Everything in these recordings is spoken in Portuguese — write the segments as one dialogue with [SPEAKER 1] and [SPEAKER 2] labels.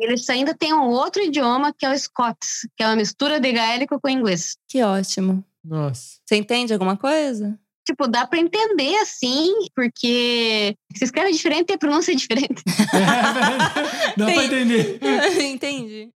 [SPEAKER 1] eles ainda têm um outro idioma que é o Scots, que é uma mistura de gaélico com inglês.
[SPEAKER 2] Que ótimo.
[SPEAKER 3] Nossa.
[SPEAKER 2] Você entende alguma coisa?
[SPEAKER 1] Tipo, dá pra entender assim, porque se escreve diferente e a pronúncia é diferente.
[SPEAKER 3] É, dá pra entender.
[SPEAKER 2] Entendi.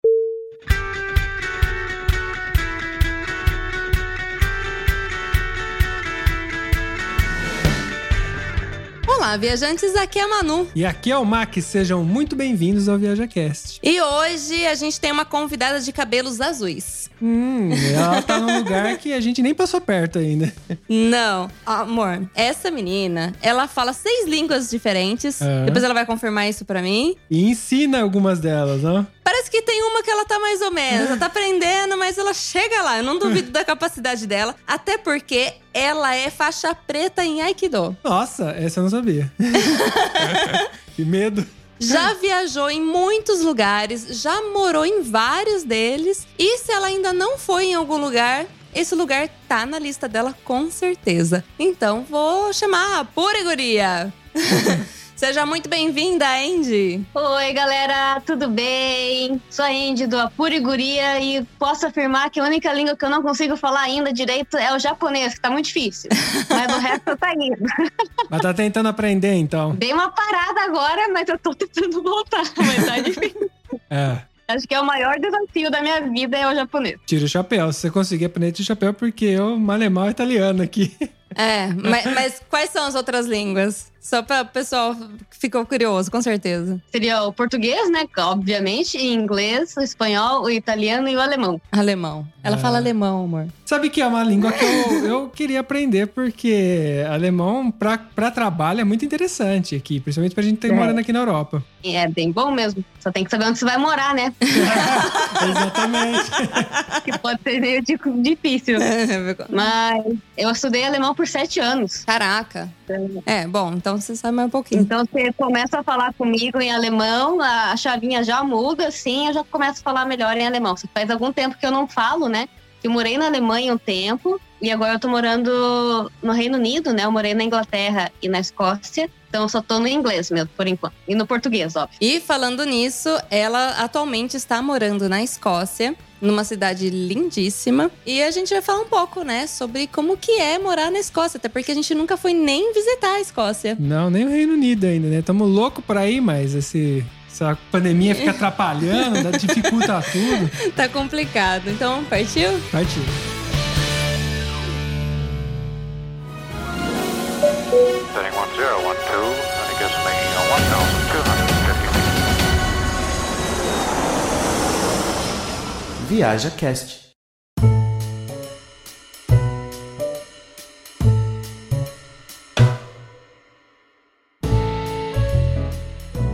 [SPEAKER 2] Olá, viajantes, aqui é a Manu.
[SPEAKER 3] E aqui é o Mac, sejam muito bem-vindos ao ViajaCast.
[SPEAKER 2] E hoje a gente tem uma convidada de cabelos azuis.
[SPEAKER 3] Hum, ela tá num lugar que a gente nem passou perto ainda.
[SPEAKER 2] Não, amor, essa menina, ela fala seis línguas diferentes.
[SPEAKER 3] É.
[SPEAKER 2] Depois ela vai confirmar isso pra mim.
[SPEAKER 3] E ensina algumas delas, ó.
[SPEAKER 2] Parece que tem uma que ela tá mais ou menos. Ela tá aprendendo, mas ela chega lá. Eu não duvido da capacidade dela. Até porque ela é faixa preta em Aikido.
[SPEAKER 3] Nossa, essa eu não sabia. que medo.
[SPEAKER 2] Já viajou em muitos lugares, já morou em vários deles. E se ela ainda não foi em algum lugar, esse lugar tá na lista dela com certeza. Então vou chamar a Pura Guria. Seja muito bem-vinda, Andy.
[SPEAKER 1] Oi, galera, tudo bem? Sou a Andy do Apuriguria e posso afirmar que a única língua que eu não consigo falar ainda direito é o japonês, que tá muito difícil. Mas o resto tá indo.
[SPEAKER 3] Mas tá tentando aprender, então.
[SPEAKER 1] Dei uma parada agora, mas eu tô tentando voltar. Mas tá difícil.
[SPEAKER 3] É,
[SPEAKER 1] Acho que é o maior desafio da minha vida é o japonês.
[SPEAKER 3] tira o chapéu. Se você conseguir aprender, tira o chapéu, porque eu malemar italiano aqui.
[SPEAKER 2] É, mas, mas quais são as outras línguas? Só para o pessoal que ficou curioso, com certeza.
[SPEAKER 1] Seria o português, né? Obviamente, o inglês, o espanhol, o italiano e o alemão.
[SPEAKER 2] Alemão. Ela
[SPEAKER 3] Ah.
[SPEAKER 2] fala alemão, amor.
[SPEAKER 3] Sabe que é uma língua que eu, eu queria aprender, porque alemão pra, pra trabalho é muito interessante aqui, principalmente pra gente estar
[SPEAKER 1] É.
[SPEAKER 3] morando aqui na Europa.
[SPEAKER 1] E é bem bom mesmo. Só tem que saber onde você vai morar, né?
[SPEAKER 3] Exatamente.
[SPEAKER 1] Que pode ser meio di- difícil. Mas eu estudei alemão por sete anos.
[SPEAKER 2] Caraca. É, bom, então você sabe mais um pouquinho.
[SPEAKER 1] Então você começa a falar comigo em alemão, a a chavinha já muda, assim, eu já começo a falar melhor em alemão. Faz algum tempo que eu não falo, né? Eu morei na Alemanha um tempo e agora eu tô morando no Reino Unido, né? Eu morei na Inglaterra e na Escócia. Então eu só tô no inglês mesmo, por enquanto. E no português, óbvio.
[SPEAKER 2] E falando nisso, ela atualmente está morando na Escócia, numa cidade lindíssima. E a gente vai falar um pouco, né, sobre como que é morar na Escócia, até porque a gente nunca foi nem visitar a Escócia.
[SPEAKER 3] Não, nem o Reino Unido ainda, né? Tamo louco pra ir, mas esse, essa pandemia fica atrapalhando, dificulta tudo.
[SPEAKER 2] tá complicado. Então, partiu?
[SPEAKER 3] Partiu.
[SPEAKER 4] Setting 1012, and it making a 1,250 feet.
[SPEAKER 5] Viaja Cast.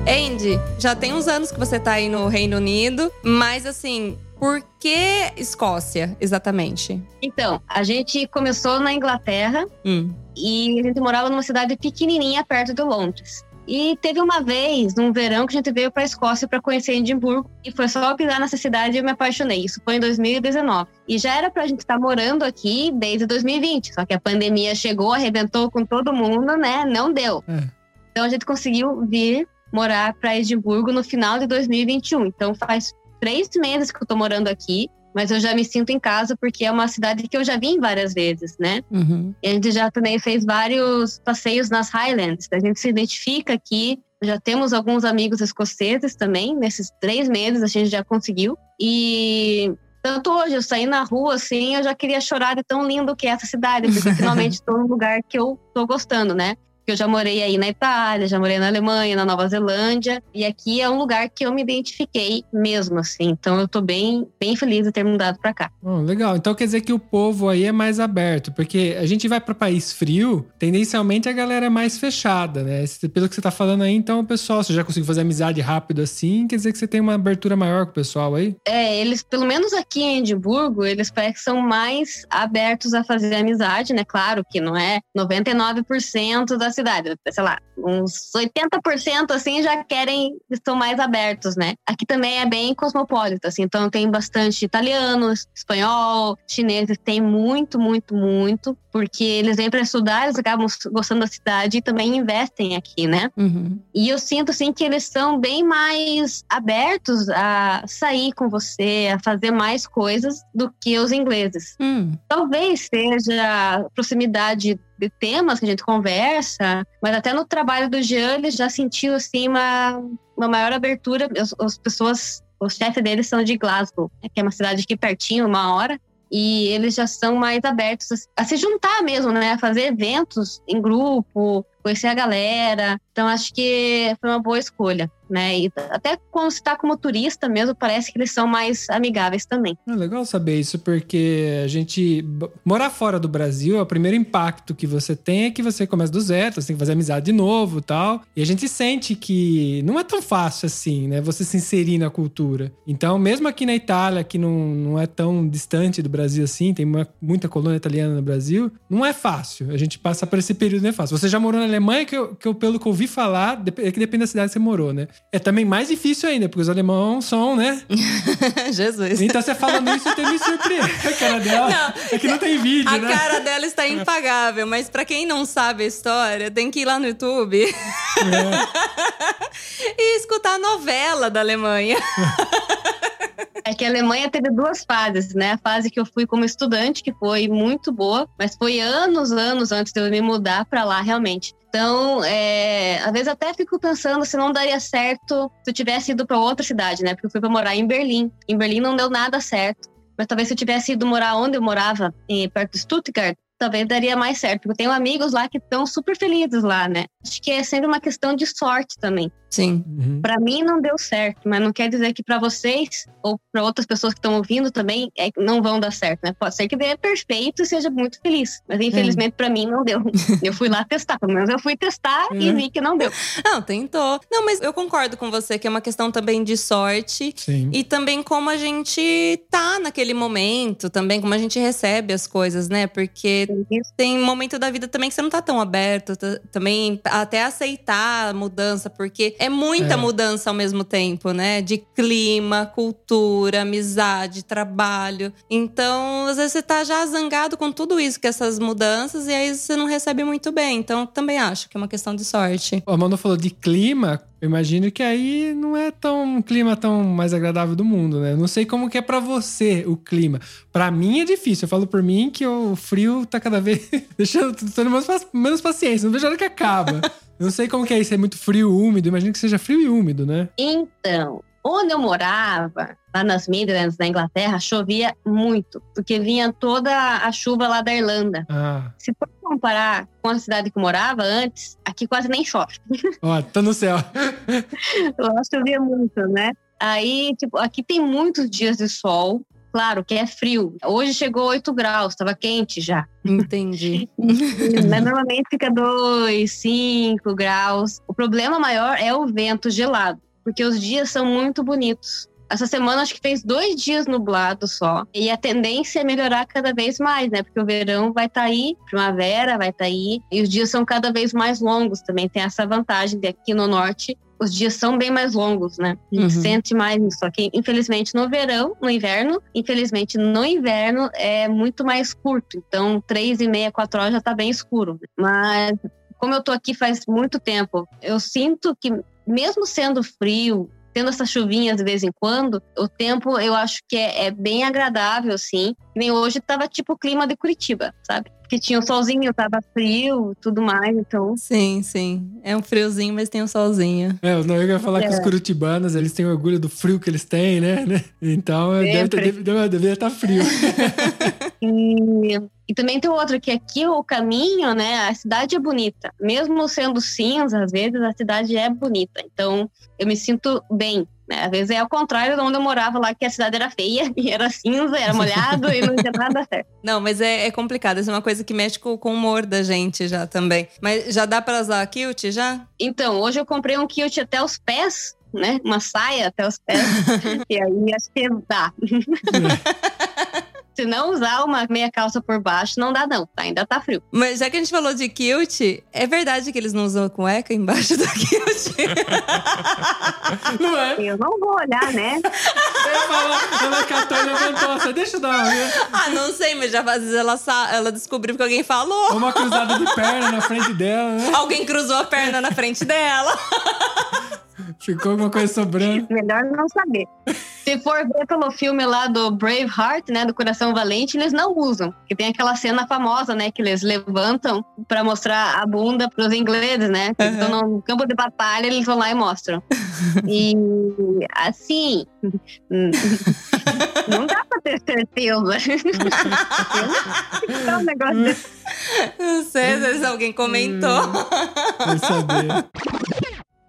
[SPEAKER 2] Andy, já tem uns anos que você tá aí no Reino Unido, mas assim, por que Escócia, exatamente?
[SPEAKER 1] Então, a gente começou na Inglaterra
[SPEAKER 2] Hum.
[SPEAKER 1] e a gente morava numa cidade pequenininha perto de Londres. E teve uma vez, num verão, que a gente veio para a Escócia para conhecer Edimburgo. E foi só pisar nessa cidade e eu me apaixonei. Isso foi em 2019. E já era para a gente estar morando aqui desde 2020. Só que a pandemia chegou, arrebentou com todo mundo, né? Não deu.
[SPEAKER 3] É.
[SPEAKER 1] Então a gente conseguiu vir morar para Edimburgo no final de 2021. Então faz três meses que eu tô morando aqui. Mas eu já me sinto em casa porque é uma cidade que eu já vim várias vezes, né?
[SPEAKER 2] Uhum.
[SPEAKER 1] E a gente já também fez vários passeios nas Highlands. A gente se identifica aqui. Já temos alguns amigos escoceses também. Nesses três meses a gente já conseguiu. E tanto hoje, eu saí na rua assim, eu já queria chorar de tão lindo que é essa cidade. Porque finalmente estou num lugar que eu tô gostando, né? Porque eu já morei aí na Itália, já morei na Alemanha, na Nova Zelândia. E aqui é um lugar que eu me identifiquei mesmo, assim. Então eu tô bem, bem feliz de ter mudado pra cá.
[SPEAKER 3] Bom, legal. Então quer dizer que o povo aí é mais aberto, porque a gente vai para país frio, tendencialmente a galera é mais fechada, né? Pelo que você tá falando aí, então o pessoal, você já conseguiu fazer amizade rápido assim, quer dizer que você tem uma abertura maior com o pessoal aí?
[SPEAKER 1] É, eles, pelo menos aqui em Edimburgo, eles parecem que são mais abertos a fazer amizade, né? Claro que não é 99% da da cidade, sei lá, uns 80% assim já querem, estão mais abertos, né? Aqui também é bem cosmopolita, assim, então tem bastante italianos, espanhol, chineses, tem muito, muito, muito, porque eles vêm para estudar, eles acabam gostando da cidade e também investem aqui, né?
[SPEAKER 2] Uhum.
[SPEAKER 1] E eu sinto assim que eles são bem mais abertos a sair com você, a fazer mais coisas do que os ingleses.
[SPEAKER 2] Hum.
[SPEAKER 1] Talvez seja a proximidade de temas que a gente conversa, mas até no trabalho do Jean ele já sentiu assim uma, uma maior abertura. As, as pessoas, os chefes deles são de Glasgow, né, que é uma cidade aqui pertinho, uma hora. E eles já são mais abertos a, a se juntar mesmo, né? A fazer eventos em grupo, conhecer a galera. Então acho que foi uma boa escolha, né? E até quando você está como turista mesmo, parece que eles são mais amigáveis também.
[SPEAKER 3] É legal saber isso, porque a gente. Morar fora do Brasil, o primeiro impacto que você tem é que você começa do zero, você tem que fazer amizade de novo tal. E a gente sente que não é tão fácil assim, né? Você se inserir na cultura. Então, mesmo aqui na Itália, que não, não é tão distante do Brasil assim, tem uma, muita colônia italiana no Brasil, não é fácil. A gente passa por esse período, não é fácil. Você já morou na Alemanha, que eu, que eu pelo que eu ouvi falar, é que depende da cidade que você morou, né? É também mais difícil ainda, porque os alemãos são, né?
[SPEAKER 2] Jesus.
[SPEAKER 3] Então você falando isso, até me surpreende. A cara dela.
[SPEAKER 2] Não,
[SPEAKER 3] é que não tem vídeo,
[SPEAKER 2] A
[SPEAKER 3] né?
[SPEAKER 2] cara dela está impagável, mas pra quem não sabe a história, tem que ir lá no YouTube e escutar a novela da Alemanha.
[SPEAKER 1] É que a Alemanha teve duas fases, né? A fase que eu fui como estudante, que foi muito boa, mas foi anos, anos antes de eu me mudar para lá realmente. Então, é, às vezes até fico pensando se não daria certo se eu tivesse ido para outra cidade, né? Porque eu fui para morar em Berlim. Em Berlim não deu nada certo. Mas talvez se eu tivesse ido morar onde eu morava, perto de Stuttgart, talvez daria mais certo. Porque eu tenho amigos lá que estão super felizes lá, né? Acho que é sempre uma questão de sorte também.
[SPEAKER 2] Sim.
[SPEAKER 3] Uhum.
[SPEAKER 1] Para mim não deu certo, mas não quer dizer que para vocês ou para outras pessoas que estão ouvindo também é, não vão dar certo, né? Pode ser que dê perfeito e seja muito feliz, mas infelizmente para mim não deu. Eu fui lá testar, pelo menos eu fui testar e
[SPEAKER 3] É.
[SPEAKER 1] vi que não deu.
[SPEAKER 2] Não, tentou. Não, mas eu concordo com você que é uma questão também de sorte.
[SPEAKER 3] Sim.
[SPEAKER 2] E também como a gente tá naquele momento, também como a gente recebe as coisas, né? Porque tem momento da vida também que você não tá tão aberto, também até aceitar a mudança, porque é muita
[SPEAKER 3] É.
[SPEAKER 2] mudança ao mesmo tempo, né? De clima, cultura, amizade, trabalho. Então, às vezes você tá já zangado com tudo isso, com essas mudanças, e aí você não recebe muito bem. Então, também acho que é uma questão de sorte.
[SPEAKER 3] A Manu falou de clima. Eu imagino que aí não é tão um clima tão mais agradável do mundo, né? Eu não sei como que é pra você o clima. Pra mim é difícil. Eu falo por mim que o frio tá cada vez deixando tendo menos, menos paciência. Não vejo a hora que acaba. Não sei como que é isso. É muito frio, úmido. Imagino que seja frio e úmido, né?
[SPEAKER 1] Então, onde eu morava, lá nas Midlands, na Inglaterra, chovia muito, porque vinha toda a chuva lá da Irlanda.
[SPEAKER 3] Ah,
[SPEAKER 1] Se for comparar com a cidade que eu morava antes, aqui quase nem chove.
[SPEAKER 3] ó, tá no céu.
[SPEAKER 1] Lá chovia muito, né? Aí, tipo, aqui tem muitos dias de sol. Claro que é frio. Hoje chegou 8 graus, estava quente já.
[SPEAKER 2] Entendi.
[SPEAKER 1] Mas normalmente fica 2, 5 graus. O problema maior é o vento gelado, porque os dias são muito bonitos. Essa semana acho que fez dois dias nublado só. E a tendência é melhorar cada vez mais, né? Porque o verão vai estar aí, primavera vai estar aí. E os dias são cada vez mais longos também. Tem essa vantagem de aqui no norte. Os dias são bem mais longos, né? A gente
[SPEAKER 2] Uhum.
[SPEAKER 1] sente mais isso. Só que, infelizmente, no verão, no inverno, infelizmente, no inverno é muito mais curto. Então, três e meia, quatro horas já tá bem escuro. Mas, como eu tô aqui faz muito tempo, eu sinto que, mesmo sendo frio, tendo essas chuvinhas de vez em quando, o tempo eu acho que é, é bem agradável, assim. Que Nem hoje tava tipo o clima de Curitiba, sabe? Porque tinha o solzinho, tava frio, tudo mais, então.
[SPEAKER 2] Sim, sim. É um friozinho, mas tem um solzinho.
[SPEAKER 3] É, eu não ia falar que
[SPEAKER 1] É.
[SPEAKER 3] os curitibanos, eles têm orgulho do frio que eles têm, né? Então, deve,
[SPEAKER 1] Sempre.
[SPEAKER 3] deve, deve estar frio.
[SPEAKER 1] E, e também tem outro que aqui o caminho, né? A cidade é bonita. Mesmo sendo cinza, às vezes a cidade é bonita. Então eu me sinto bem. Né? Às vezes é ao contrário de onde eu morava lá, que a cidade era feia, e era cinza, era molhado e não tinha nada certo.
[SPEAKER 2] Não, mas é, é complicado. Isso é uma coisa que mexe com, o humor da gente já também. Mas já dá pra usar kilt já?
[SPEAKER 1] Então, hoje eu comprei um kilt até os pés, né? Uma saia até os pés. e aí acho que dá. Se não usar uma meia calça por baixo, não dá não, tá? ainda tá frio.
[SPEAKER 2] Mas já que a gente falou de kilt, é verdade que eles não usam cueca embaixo do kilt?
[SPEAKER 3] Não é?
[SPEAKER 1] Eu não vou olhar, né?
[SPEAKER 3] Eu falo, ela catou e levantou. Só deixa eu dar uma,
[SPEAKER 2] ah, não sei, mas já às vezes ela, ela descobriu que alguém falou.
[SPEAKER 3] uma cruzada de perna na frente dela, né?
[SPEAKER 2] Alguém cruzou a perna na frente dela.
[SPEAKER 3] Ficou alguma coisa sobrando.
[SPEAKER 1] Melhor não saber. Se for ver pelo filme lá do Braveheart, né, do Coração Valente, eles não usam. Que tem aquela cena famosa, né, que eles levantam pra mostrar a bunda pros ingleses, né? Que
[SPEAKER 2] Uhum.
[SPEAKER 1] estão no campo de batalha, eles vão lá e mostram. E assim, não dá pra ter certeza. É um negócio desse.
[SPEAKER 2] Não sei, às vezes alguém comentou.
[SPEAKER 3] Vai saber.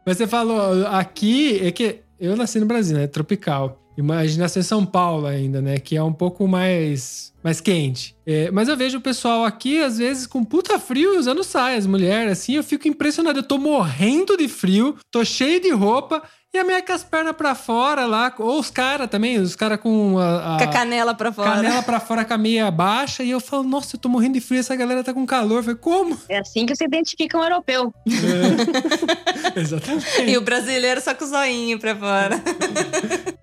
[SPEAKER 3] Mas você falou, aqui é que eu nasci no Brasil, né? Tropical. Imagina em São Paulo ainda, né? Que é um pouco mais, mais quente. É, mas eu vejo o pessoal aqui, às vezes, com puta frio usando saias, mulher, assim, eu fico impressionado. Eu tô morrendo de frio, tô cheio de roupa e a minha com as pernas pra fora lá. Ou os caras também, os caras com a, a
[SPEAKER 2] Com a canela pra fora.
[SPEAKER 3] canela pra fora com a meia baixa. E eu falo, nossa, eu tô morrendo de frio, essa galera tá com calor. Eu falei, como?
[SPEAKER 1] É assim que se identifica um europeu.
[SPEAKER 3] É, exatamente.
[SPEAKER 2] E o brasileiro só com o zoinho pra fora.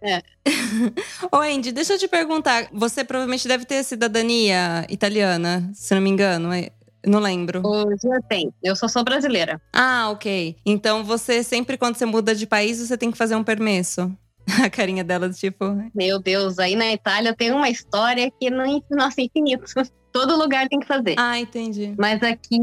[SPEAKER 1] É.
[SPEAKER 2] Ô, Andy, deixa eu te perguntar. Você provavelmente deve ter cidadania italiana, se não me engano. é? Não lembro.
[SPEAKER 1] Hoje eu tenho. Eu só sou brasileira.
[SPEAKER 2] Ah, ok. Então você sempre, quando você muda de país, você tem que fazer um permesso. A carinha dela, tipo.
[SPEAKER 1] Meu Deus, aí na Itália tem uma história que não, nossa, é infinito. Todo lugar tem que fazer.
[SPEAKER 2] Ah, entendi.
[SPEAKER 1] Mas aqui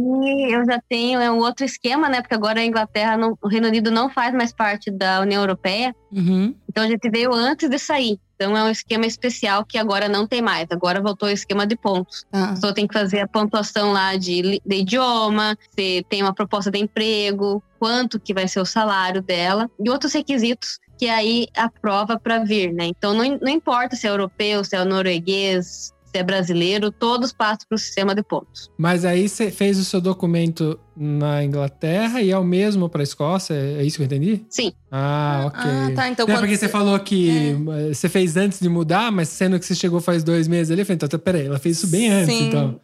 [SPEAKER 1] eu já tenho é um outro esquema, né? Porque agora a Inglaterra, não- o Reino Unido não faz mais parte da União Europeia.
[SPEAKER 2] Uhum.
[SPEAKER 1] Então a gente veio antes de sair. Então é um esquema especial que agora não tem mais. Agora voltou o esquema de pontos.
[SPEAKER 2] Tá.
[SPEAKER 1] A pessoa tem que fazer a pontuação lá de, de idioma, se tem uma proposta de emprego, quanto que vai ser o salário dela e outros requisitos que aí aprova para vir, né? Então não, não importa se é europeu, se é norueguês, se é brasileiro, todos passam para o sistema de pontos.
[SPEAKER 3] Mas aí você fez o seu documento na Inglaterra e é o mesmo para a Escócia? É isso que eu entendi?
[SPEAKER 1] Sim.
[SPEAKER 3] Ah, ok.
[SPEAKER 2] Ah, tá. Então
[SPEAKER 3] é porque você falou que você fez antes de mudar, mas sendo que você chegou faz dois meses ali, eu falei, então, tá, peraí, ela fez isso bem antes,
[SPEAKER 2] Sim.
[SPEAKER 3] então.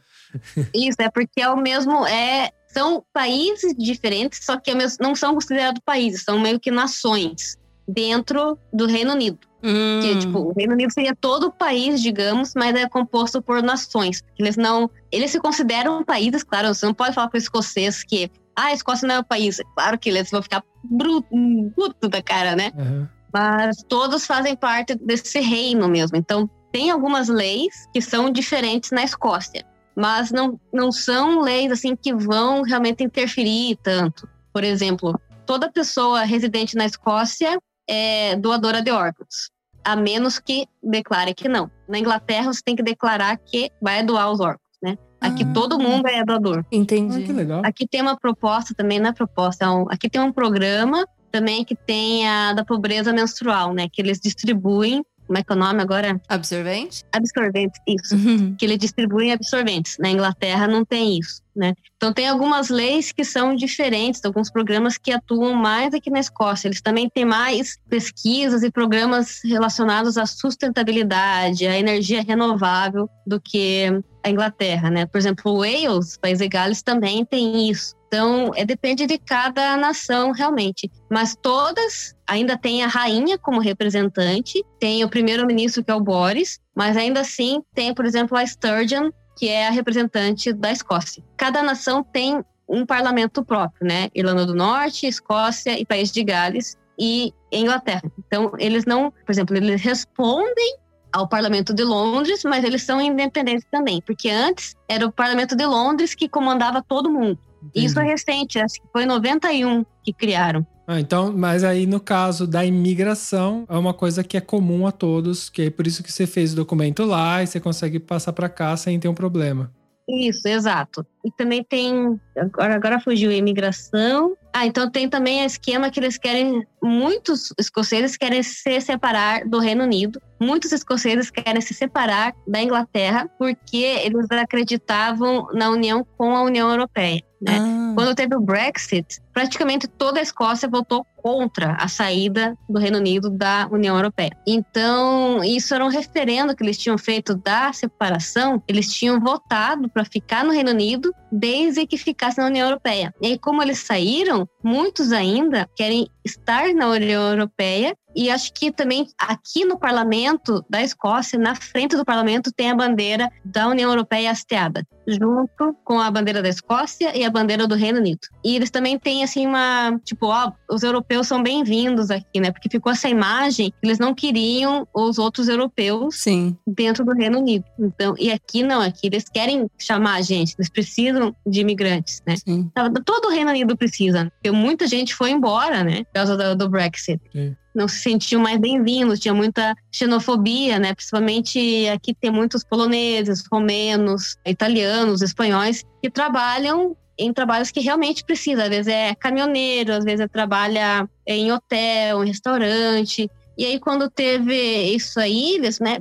[SPEAKER 1] Isso é porque é o mesmo, é são países diferentes, só que é não são considerados países, são meio que nações dentro do Reino Unido.
[SPEAKER 2] Hum.
[SPEAKER 1] Que, tipo, o Reino Unido seria todo o país, digamos, mas é composto por nações. Eles não. Eles se consideram países, claro, você não pode falar para o escocês que. Ah, a Escócia não é um país. Claro que eles vão ficar bruto, bruto da cara, né?
[SPEAKER 3] Aham.
[SPEAKER 1] Mas todos fazem parte desse reino mesmo. Então, tem algumas leis que são diferentes na Escócia. Mas não, não são leis assim que vão realmente interferir tanto. Por exemplo, toda pessoa residente na Escócia é doadora de órgãos. A menos que declare que não. Na Inglaterra, você tem que declarar que vai doar os órgãos, né? Aqui
[SPEAKER 2] Ah.
[SPEAKER 1] todo mundo é doador.
[SPEAKER 3] Ah,
[SPEAKER 2] Entendi.
[SPEAKER 3] que legal.
[SPEAKER 1] Aqui tem uma proposta também, não é proposta, é um- aqui tem um programa também que tem a da pobreza menstrual, né? Que eles distribuem, como é que é o nome agora?
[SPEAKER 2] Absorvente?
[SPEAKER 1] Absorventes, isso.
[SPEAKER 2] Uhum.
[SPEAKER 1] Que eles distribuem absorventes. Na Inglaterra não tem isso, né? Então tem algumas leis que são diferentes, alguns programas que atuam mais aqui na Escócia. Eles também têm mais pesquisas e programas relacionados à sustentabilidade, à energia renovável do que a Inglaterra, né? Por exemplo, Wales, País de Gales também tem isso. Então, é, depende de cada nação, realmente. Mas todas ainda tem a rainha como representante, tem o primeiro-ministro, que é o Boris, mas ainda assim tem, por exemplo, a Sturgeon, que é a representante da Escócia. Cada nação tem um parlamento próprio, né? Irlanda do Norte, Escócia e País de Gales e Inglaterra. Então, eles não, por exemplo, eles respondem ao Parlamento de Londres, mas eles são independentes também, porque antes era o Parlamento de Londres que comandava todo mundo. Isso é
[SPEAKER 3] Entendi.
[SPEAKER 1] recente, acho que foi em 91 que criaram.
[SPEAKER 3] Ah, então, mas aí no caso da imigração, é uma coisa que é comum a todos, que é por isso que você fez o documento lá e você consegue passar para cá sem ter um problema.
[SPEAKER 1] Isso, exato. E também tem. Agora, agora fugiu a imigração. Ah, então tem também o esquema que eles querem. Muitos escoceses querem se separar do Reino Unido. Muitos escoceses querem se separar da Inglaterra porque eles acreditavam na união com a União Europeia. Né?
[SPEAKER 2] Ah,
[SPEAKER 1] Quando teve o Brexit, praticamente toda a Escócia votou contra a saída do Reino Unido da União Europeia. Então, isso era um referendo que eles tinham feito da separação. Eles tinham votado para ficar no Reino Unido desde que ficasse na União Europeia. E aí, como eles saíram, muitos ainda querem estar na União Europeia. E acho que também aqui no parlamento da Escócia, na frente do parlamento, tem a bandeira da União Europeia hasteada, junto com a bandeira da Escócia e a bandeira do Reino Unido. E eles também têm assim uma, tipo, ó, os europeus são bem-vindos aqui, né? Porque ficou essa imagem, eles não queriam os outros europeus
[SPEAKER 2] sim.
[SPEAKER 1] dentro do Reino Unido. Então, e aqui não, aqui eles querem chamar a gente, eles precisam de imigrantes, né?
[SPEAKER 2] Sim.
[SPEAKER 1] Todo o Reino Unido precisa, porque muita gente foi embora, né? Por causa do, do Brexit.
[SPEAKER 3] Sim.
[SPEAKER 1] Não se sentiam mais bem-vindos, tinha muita xenofobia, né? Principalmente aqui tem muitos poloneses, romenos, italianos, espanhóis que trabalham em trabalhos que realmente precisa. Às vezes é caminhoneiro, às vezes é trabalha em hotel, em restaurante. E aí, quando teve isso aí, eles, né?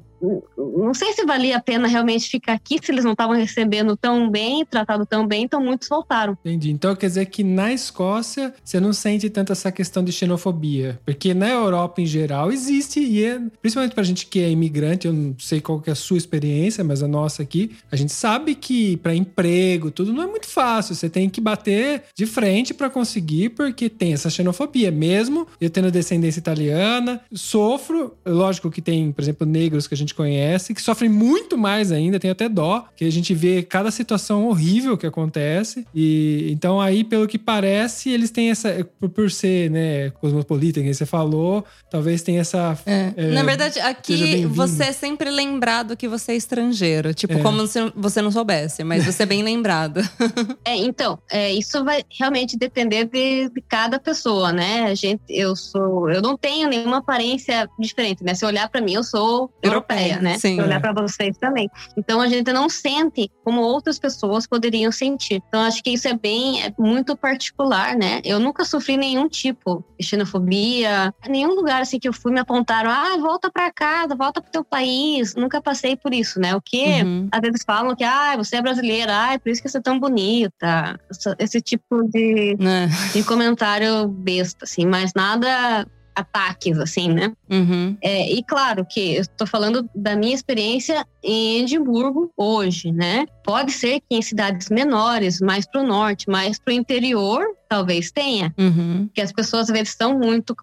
[SPEAKER 1] Não sei se valia a pena realmente ficar aqui, se eles não estavam recebendo tão bem, tratado tão bem, então muitos voltaram.
[SPEAKER 3] Entendi. Então quer dizer que na Escócia você não sente tanto essa questão de xenofobia. Porque na Europa em geral existe, e é, principalmente pra gente que é imigrante, eu não sei qual que é a sua experiência, mas a nossa aqui, a gente sabe que para emprego, tudo não é muito fácil. Você tem que bater de frente para conseguir, porque tem essa xenofobia. Mesmo eu tendo descendência italiana, sofro. Lógico que tem, por exemplo, negros que a gente conhece, que sofrem muito mais ainda, tem até dó, que a gente vê cada situação horrível que acontece. E então aí, pelo que parece, eles têm essa. Por, por ser, né, cosmopolita, que você falou, talvez tenha essa.
[SPEAKER 2] É.
[SPEAKER 3] É,
[SPEAKER 2] Na verdade, aqui você é sempre lembrado que você é estrangeiro. Tipo,
[SPEAKER 3] É.
[SPEAKER 2] como se você não soubesse, mas você é bem lembrado.
[SPEAKER 1] É, então, é, isso vai realmente depender de, de cada pessoa, né? A gente, eu sou, eu não tenho nenhuma aparência diferente, né? Se olhar para mim, eu sou europeia,
[SPEAKER 2] Europeia,
[SPEAKER 1] né?
[SPEAKER 2] sim.
[SPEAKER 1] Olhar para vocês também. Então a gente não sente como outras pessoas poderiam sentir. Então acho que isso é bem, é muito particular, né? Eu nunca sofri nenhum tipo de xenofobia, nenhum lugar assim que eu fui me apontaram, ah, volta para casa, volta pro teu país. Nunca passei por isso, né? O que
[SPEAKER 2] Uhum.
[SPEAKER 1] às vezes falam que ah, você é brasileira, ah, é por isso que você é tão bonita. Esse tipo de,
[SPEAKER 2] Né?
[SPEAKER 1] de comentário besta, assim, mas nada ataques, assim, né?
[SPEAKER 2] Uhum.
[SPEAKER 1] É, e claro que eu estou falando da minha experiência em Edimburgo hoje, né? Pode ser que em cidades menores, mais para o norte, mais para o interior, talvez tenha,
[SPEAKER 2] Uhum.
[SPEAKER 1] que as pessoas às vezes estão muito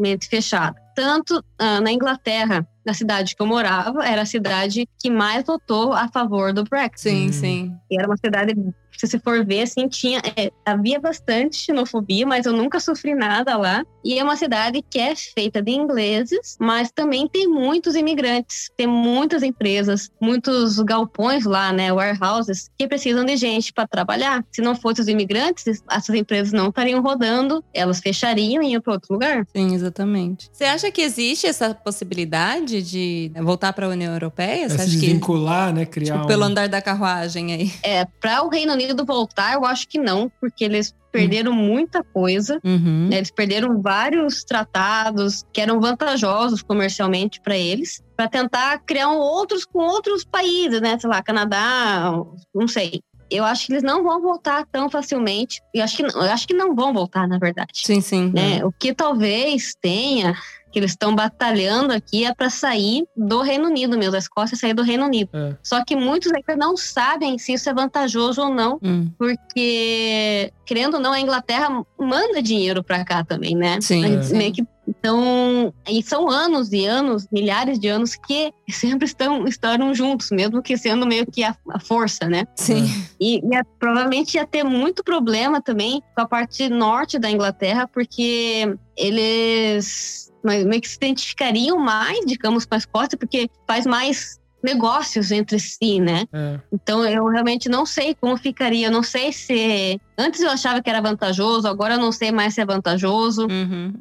[SPEAKER 1] mente fechada. Tanto ah, na Inglaterra, na cidade que eu morava, era a cidade que mais votou a favor do Brexit.
[SPEAKER 2] Sim,
[SPEAKER 3] Hum.
[SPEAKER 2] sim.
[SPEAKER 1] E era uma cidade, se você for ver, assim, tinha, é, havia bastante xenofobia, mas eu nunca sofri nada lá. E é uma cidade que é feita de ingleses, mas também tem muitos imigrantes, tem muitas empresas, muitos galpões lá, né, warehouses, que precisam de gente para trabalhar. Se não fossem os imigrantes, essas empresas não estariam rodando, elas fechariam e iam para outro lugar.
[SPEAKER 2] Sim, exatamente. Você acha que existe essa possibilidade de voltar para a União Europeia? Você
[SPEAKER 3] É se
[SPEAKER 2] que
[SPEAKER 3] desvincular, né? Criar
[SPEAKER 2] tipo,
[SPEAKER 3] um...
[SPEAKER 2] pelo andar da carruagem aí?
[SPEAKER 1] É, para o Reino Unido voltar, eu acho que não, porque eles perderam muita coisa.
[SPEAKER 2] Uhum.
[SPEAKER 1] né? Eles perderam vários tratados que eram vantajosos comercialmente para eles, para tentar criar um outros com outros países, né? Sei lá, Canadá, não sei. Eu acho que eles não vão voltar tão facilmente. Eu acho que não, eu acho que não vão voltar, na verdade.
[SPEAKER 2] Sim, sim.
[SPEAKER 1] Né? O que talvez tenha que eles estão batalhando aqui é para sair do Reino Unido mesmo, a Escócia sair do Reino Unido.
[SPEAKER 3] É.
[SPEAKER 1] Só que muitos ainda não sabem se isso é vantajoso ou não
[SPEAKER 2] Hum.
[SPEAKER 1] porque, querendo ou não, a Inglaterra manda dinheiro para cá também, né?
[SPEAKER 2] Sim,
[SPEAKER 1] A gente
[SPEAKER 2] sim.
[SPEAKER 1] meio que- então, e são anos e anos, milhares de anos que sempre estão, estarão juntos, mesmo que sendo meio que a, a força, né?
[SPEAKER 2] Sim.
[SPEAKER 1] E, e a- provavelmente ia ter muito problema também com a parte norte da Inglaterra, porque eles mas meio que se identificariam mais, digamos, com a Escócia, porque faz mais negócios entre si, né?
[SPEAKER 3] É.
[SPEAKER 1] Então eu realmente não sei como ficaria. Eu não sei se. Antes eu achava que era vantajoso, agora eu não sei mais se é vantajoso,
[SPEAKER 2] Uhum.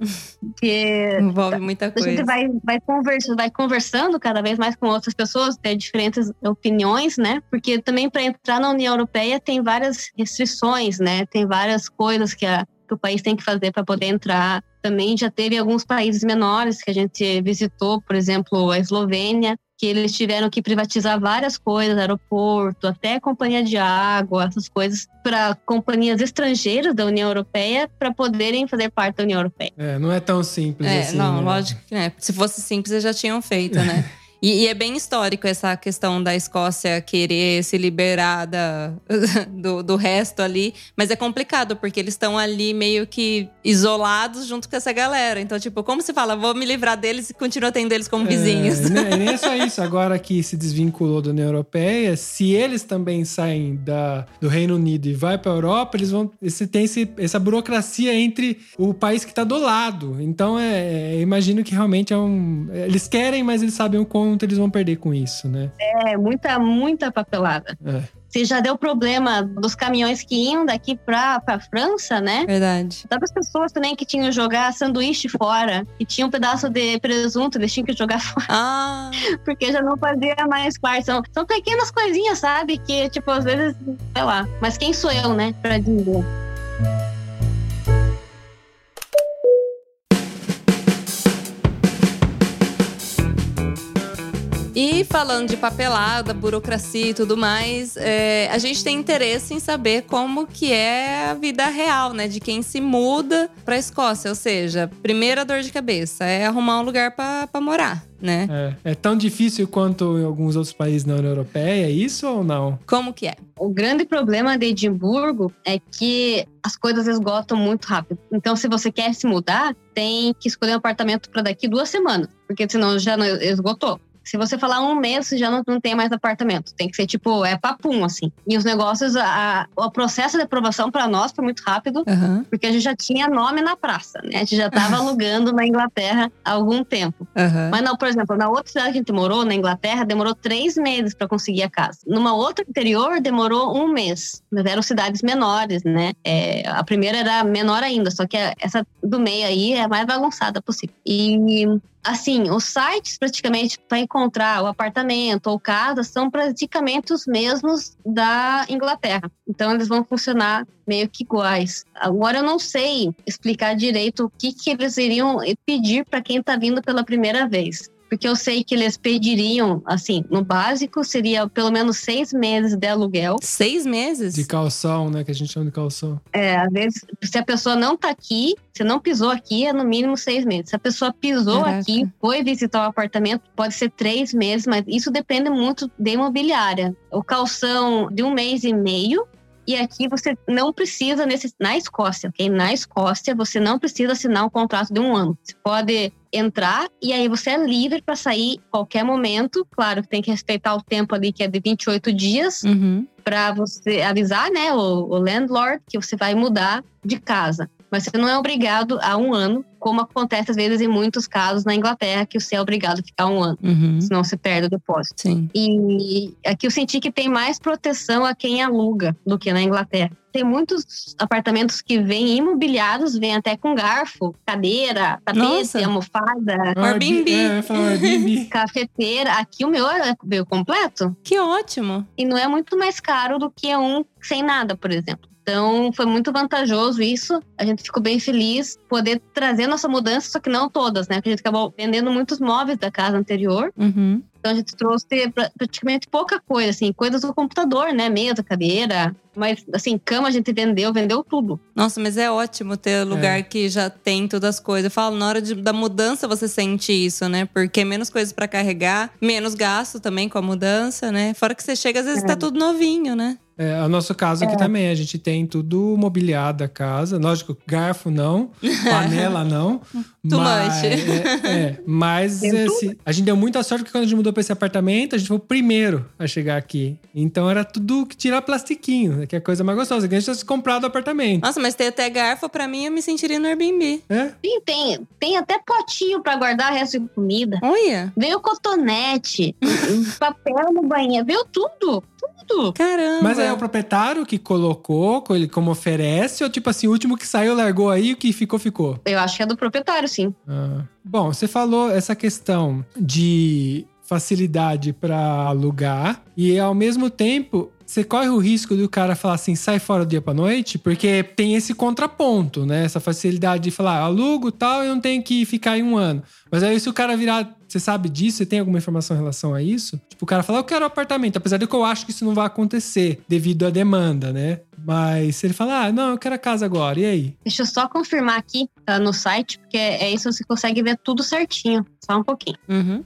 [SPEAKER 1] porque
[SPEAKER 2] Envolve muita
[SPEAKER 1] a
[SPEAKER 2] coisa.
[SPEAKER 1] gente vai, vai, conversa, vai conversando cada vez mais com outras pessoas, ter diferentes opiniões, né? Porque também para entrar na União Europeia tem várias restrições, né? Tem várias coisas que a que o país tem que fazer para poder entrar. Também já teve alguns países menores que a gente visitou, por exemplo, a Eslovênia, que eles tiveram que privatizar várias coisas, aeroporto, até companhia de água, essas coisas, para companhias estrangeiras da União Europeia para poderem fazer parte da União Europeia.
[SPEAKER 3] É, não é tão simples
[SPEAKER 2] É,
[SPEAKER 3] assim.
[SPEAKER 2] não,
[SPEAKER 3] né?
[SPEAKER 2] lógico que é. Se fosse simples, eles já tinham feito, né? E, e é bem histórico essa questão da Escócia querer se liberar da- do, do resto ali. Mas é complicado, porque eles estão ali meio que isolados junto com essa galera. Então, tipo, como se fala, vou me livrar deles e continuo tendo eles como vizinhos.
[SPEAKER 3] É, nem- é só isso. Agora que se desvinculou da União Europeia, se eles também saem da, do Reino Unido e vai para a Europa, eles vão. Esse, tem esse- essa burocracia entre o país que está do lado. Então, é, é, imagino que realmente é um. Eles querem, mas eles sabem o quanto eles vão perder com isso, né?
[SPEAKER 1] É muita, muita papelada.
[SPEAKER 3] É.
[SPEAKER 1] Se já deu problema dos caminhões que iam daqui para a França, né?
[SPEAKER 2] Verdade.
[SPEAKER 1] Sabe as pessoas também que tinham que jogar sanduíche fora, que tinha um pedaço de presunto, eles tinham que jogar fora,
[SPEAKER 2] Ah,
[SPEAKER 1] porque já não fazia mais parte. São, são pequenas coisinhas, sabe? Que, tipo, às vezes, sei lá. Mas quem sou eu, né, pra dizer?
[SPEAKER 2] E falando de papelada, burocracia e tudo mais, é, a gente tem interesse em saber como que é a vida real, né? De quem se muda pra Escócia. Ou seja, primeira dor de cabeça é arrumar um lugar pra pra morar, né?
[SPEAKER 3] É, é tão difícil quanto em alguns outros países na União Europeia, é isso ou não?
[SPEAKER 2] Como que é?
[SPEAKER 1] O grande problema de Edimburgo é que as coisas esgotam muito rápido. Então, se você quer se mudar, tem que escolher um apartamento para daqui duas semanas, porque senão já não esgotou. Se você falar um mês, já não, não tem mais apartamento. Tem que ser tipo, é papum, assim. E os negócios, a- o processo de aprovação para nós foi muito rápido,
[SPEAKER 2] Aham,
[SPEAKER 1] porque a gente já tinha nome na praça, né? A gente já estava alugando na Inglaterra há algum tempo.
[SPEAKER 2] aham.
[SPEAKER 1] Mas não, por exemplo, na outra cidade que a gente morou, na Inglaterra, demorou três meses para conseguir a casa. Numa outra interior, demorou um mês. Mas eram cidades menores, né? É, a primeira era menor ainda, só que essa do meio aí é a mais bagunçada possível. E assim, os sites praticamente para encontrar o apartamento ou casa são praticamente os mesmos da Inglaterra. Então eles vão funcionar meio que iguais. Agora eu não sei explicar direito o que, que eles iriam pedir para quem está vindo pela primeira vez. Porque eu sei que eles pediriam, assim, no básico seria pelo menos seis meses de aluguel.
[SPEAKER 2] Seis meses?
[SPEAKER 3] De calção, né? Que a gente chama de calção.
[SPEAKER 1] É, às vezes, se a pessoa não tá aqui, se não pisou aqui, é no mínimo seis meses. Se a pessoa pisou
[SPEAKER 2] Caraca.
[SPEAKER 1] aqui, foi visitar o apartamento, pode ser três meses, mas isso depende muito da imobiliária. O calção de um mês e meio. E aqui você não precisa, nesse, na Escócia, ok? Na Escócia, você não precisa assinar um contrato de um ano. Você pode entrar e aí você é livre para sair qualquer momento. Claro que tem que respeitar o tempo ali, que é de 28 dias
[SPEAKER 2] Uhum.
[SPEAKER 1] para você avisar, né, o, o landlord que você vai mudar de casa. Mas você não é obrigado a um ano, como acontece às vezes em muitos casos na Inglaterra, que você é obrigado a ficar um ano,
[SPEAKER 2] Uhum.
[SPEAKER 1] senão você perde o depósito.
[SPEAKER 2] Sim.
[SPEAKER 1] E aqui eu senti que tem mais proteção a quem aluga do que na Inglaterra. Tem muitos apartamentos que vêm imobiliados, vêm até com garfo, cadeira, tapete,
[SPEAKER 2] Nossa.
[SPEAKER 1] almofada,
[SPEAKER 2] Airbnb.
[SPEAKER 3] É, Airbnb.
[SPEAKER 1] cafeteira. Aqui o meu é- veio completo.
[SPEAKER 2] Que ótimo.
[SPEAKER 1] E não é muito mais caro do que um sem nada, por exemplo. Então, foi muito vantajoso isso. A gente ficou bem feliz poder trazer nossa mudança, só que não todas, né? Porque a gente acabou vendendo muitos móveis da casa anterior.
[SPEAKER 2] Uhum.
[SPEAKER 1] Então, a gente trouxe pra- praticamente pouca coisa, assim, coisas do computador, né? Mesa, cadeira. Mas, assim, cama a gente vendeu, vendeu tudo.
[SPEAKER 2] Nossa, mas é ótimo ter lugar que já tem todas as coisas. Eu falo, na hora de- da mudança você sente isso, né? Porque é menos coisas pra carregar, menos gasto também com a mudança, né? Fora que você chega, às vezes
[SPEAKER 1] É.
[SPEAKER 2] tá tudo novinho, né?
[SPEAKER 3] É, o nosso caso aqui também, a gente tem tudo mobiliado a casa. Lógico, garfo não, panela não.
[SPEAKER 2] Too
[SPEAKER 3] mas,
[SPEAKER 2] much.
[SPEAKER 3] É, é, mas
[SPEAKER 1] Tem
[SPEAKER 3] esse- a gente deu muita sorte porque quando a gente mudou pra esse apartamento, a gente foi o primeiro a chegar aqui. Então era tudo que tirar plastiquinho, né, que é a coisa mais gostosa. Que a gente tivesse comprado o apartamento.
[SPEAKER 2] Nossa, mas ter até garfo, pra mim, eu me sentiria no Airbnb.
[SPEAKER 3] É?
[SPEAKER 1] Sim, tem, tem até potinho para guardar resto de comida.
[SPEAKER 2] Olha,
[SPEAKER 1] Veio cotonete, papel no banheiro, veio tudo, tudo.
[SPEAKER 2] caramba.
[SPEAKER 3] Mas aí é o proprietário que colocou, co- ele como oferece, ou tipo assim, o último que saiu largou aí, o que ficou, ficou.
[SPEAKER 1] Eu acho que é do proprietário, sim.
[SPEAKER 3] Ah. Bom, você falou essa questão de facilidade para alugar e ao mesmo tempo você corre o risco do cara falar assim, sai fora do dia pra noite, porque tem esse contraponto, né? Essa facilidade de falar, alugo tal, eu não tenho que ficar aí um ano. Mas aí se o cara virar, você sabe disso? Você tem alguma informação em relação a isso? Tipo, o cara fala, eu quero apartamento, apesar de que eu acho que isso não vai acontecer devido à demanda, né? Mas se ele falar, ah, não, eu quero a casa agora, e aí?
[SPEAKER 1] Deixa eu só confirmar aqui tá, no site, porque é isso você consegue ver tudo certinho. Só um pouquinho.
[SPEAKER 2] Uhum.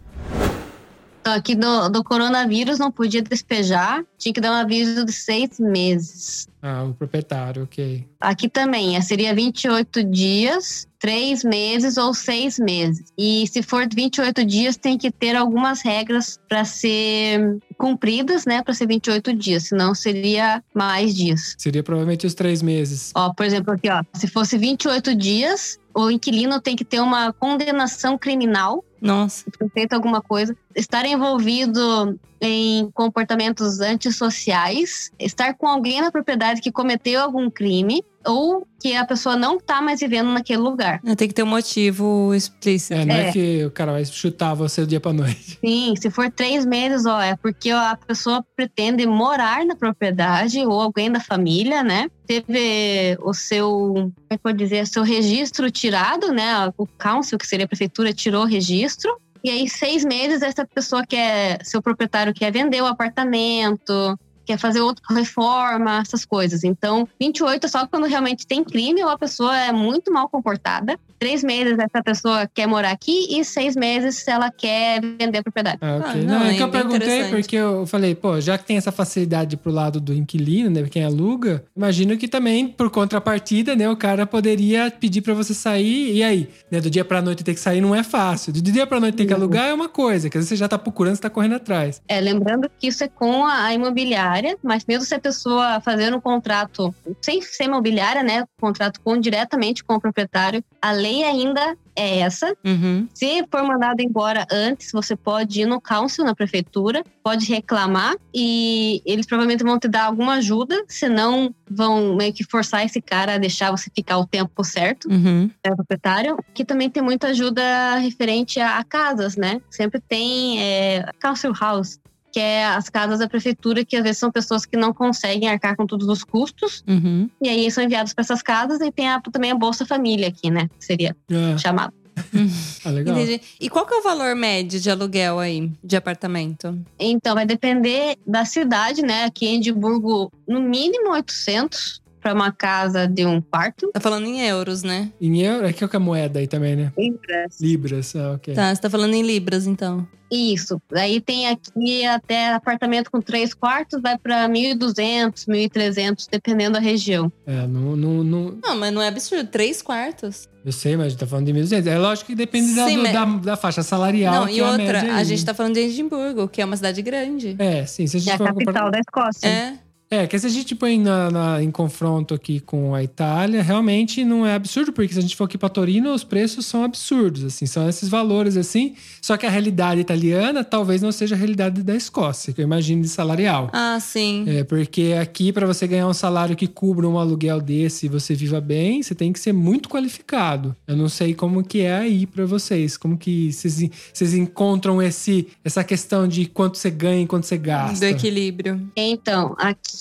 [SPEAKER 1] Então, aqui do, do coronavírus não podia despejar, tinha que dar um aviso de seis meses.
[SPEAKER 3] Ah, o proprietário, ok.
[SPEAKER 1] Aqui também, é, seria 28 dias, três meses ou seis meses. E se for 28 dias, tem que ter algumas regras para ser cumpridas, né? Para ser 28 dias, senão seria mais dias.
[SPEAKER 3] Seria provavelmente os três meses.
[SPEAKER 1] Ó, por exemplo, aqui, ó, se fosse 28 dias, o inquilino tem que ter uma condenação criminal
[SPEAKER 2] Nossa.
[SPEAKER 1] ter feito alguma coisa, estar envolvido em comportamentos antissociais, estar com alguém na propriedade que cometeu algum crime ou que a pessoa não está mais vivendo naquele lugar.
[SPEAKER 2] Tem que ter um motivo explícito.
[SPEAKER 3] É, não é.
[SPEAKER 1] É.
[SPEAKER 3] que o cara vai chutar você do dia pra noite.
[SPEAKER 1] Sim, se for três meses, ó, é porque a pessoa pretende morar na propriedade ou alguém da família, né? Teve o seu, como é que eu vou dizer, seu registro tirado, né? O council, que seria a prefeitura, tirou o registro. E aí, seis meses, essa pessoa quer, seu proprietário quer vender o apartamento, quer fazer outra reforma, essas coisas. Então, 28 é só quando realmente tem crime ou a pessoa é muito mal comportada. Três meses essa pessoa quer morar aqui e seis meses se ela quer vender a propriedade.
[SPEAKER 3] Ah, ok.
[SPEAKER 2] Ah,
[SPEAKER 3] não,
[SPEAKER 2] não,
[SPEAKER 3] é
[SPEAKER 2] é
[SPEAKER 3] que eu perguntei porque eu falei, pô, já que tem essa facilidade pro lado do inquilino, né, quem aluga, imagino que também, por contrapartida, né, o cara poderia pedir pra você sair, e aí, né, do dia pra noite ter que sair não é fácil. Do dia pra noite ter que alugar é uma coisa, que às vezes você já tá procurando, você tá correndo atrás.
[SPEAKER 1] É, lembrando que isso é com a, a imobiliária, mas mesmo se a pessoa fazendo um contrato sem ser imobiliária, né, contrato com diretamente com o proprietário, a lei ainda é essa.
[SPEAKER 2] Uhum.
[SPEAKER 1] Se for mandado embora antes, você pode ir no council, na prefeitura, pode reclamar e eles provavelmente vão te dar alguma ajuda, senão vão meio que forçar esse cara a deixar você ficar o tempo certo
[SPEAKER 2] Uhum.
[SPEAKER 1] é, proprietário, que também tem muita ajuda referente a, a casas, né? Sempre tem é, council house, que é as casas da prefeitura, que às vezes são pessoas que não conseguem arcar com todos os custos,
[SPEAKER 2] Uhum.
[SPEAKER 1] e aí são enviados para essas casas, e tem a- também a Bolsa Família aqui, né? Que seria
[SPEAKER 3] Ah,
[SPEAKER 1] chamado.
[SPEAKER 3] ah, legal.
[SPEAKER 2] Entendi. E qual que é o valor médio de aluguel aí, de apartamento?
[SPEAKER 1] Então, vai depender da cidade, né? Aqui em Edimburgo, no mínimo 800 para uma casa de um quarto.
[SPEAKER 2] Tá falando em euros, né?
[SPEAKER 3] Em euro, é que é a moeda aí também, né?
[SPEAKER 1] Libras.
[SPEAKER 3] Libras, ah, ok.
[SPEAKER 2] Tá, você tá falando em libras, então.
[SPEAKER 1] Isso. Aí tem aqui até apartamento com três quartos, vai para 1.200, 1.300, dependendo da região.
[SPEAKER 3] É, não, não, não-
[SPEAKER 2] Não, mas não é absurdo. Três quartos.
[SPEAKER 3] eu sei, mas a gente tá falando de 1.200. É lógico que depende da,
[SPEAKER 2] Sim,
[SPEAKER 3] do-
[SPEAKER 2] mas-
[SPEAKER 3] da, da faixa salarial.
[SPEAKER 2] não, e
[SPEAKER 3] é a,
[SPEAKER 2] outra, a
[SPEAKER 3] aí.
[SPEAKER 2] gente tá falando de Edimburgo, que é uma cidade grande.
[SPEAKER 3] É, sim. Se a gente
[SPEAKER 1] É a
[SPEAKER 3] for comparar-
[SPEAKER 1] capital da Escócia.
[SPEAKER 2] É.
[SPEAKER 3] É, que se a gente põe na, na- em confronto aqui com a Itália, realmente não é absurdo, porque se a gente for aqui para Torino, os preços são absurdos, assim, são esses valores assim. Só que a realidade italiana talvez não seja a realidade da Escócia, que eu imagino de salarial.
[SPEAKER 2] Ah, sim.
[SPEAKER 3] É, porque aqui, para você ganhar um salário que cubra um aluguel desse e você viva bem, você tem que ser muito qualificado. Eu não sei como que é aí para vocês, como que vocês, vocês encontram esse, essa questão de quanto você ganha e quanto você gasta.
[SPEAKER 2] Do equilíbrio.
[SPEAKER 1] Então, aqui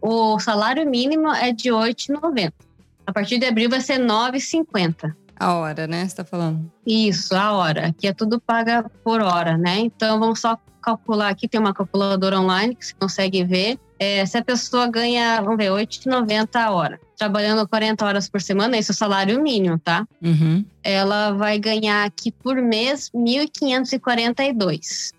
[SPEAKER 1] o salário mínimo é de 8,90. A partir de abril vai ser 9,50.
[SPEAKER 2] A hora, né? Você tá falando.
[SPEAKER 1] Isso, a hora. Aqui é tudo paga por hora, né? Então vamos só calcular aqui, tem uma calculadora online que você consegue ver. É, se a pessoa ganha, vamos ver, 8,90 a hora, trabalhando 40 horas por semana, esse é o salário mínimo, tá?
[SPEAKER 2] Uhum.
[SPEAKER 1] Ela vai ganhar aqui por mês 1.542.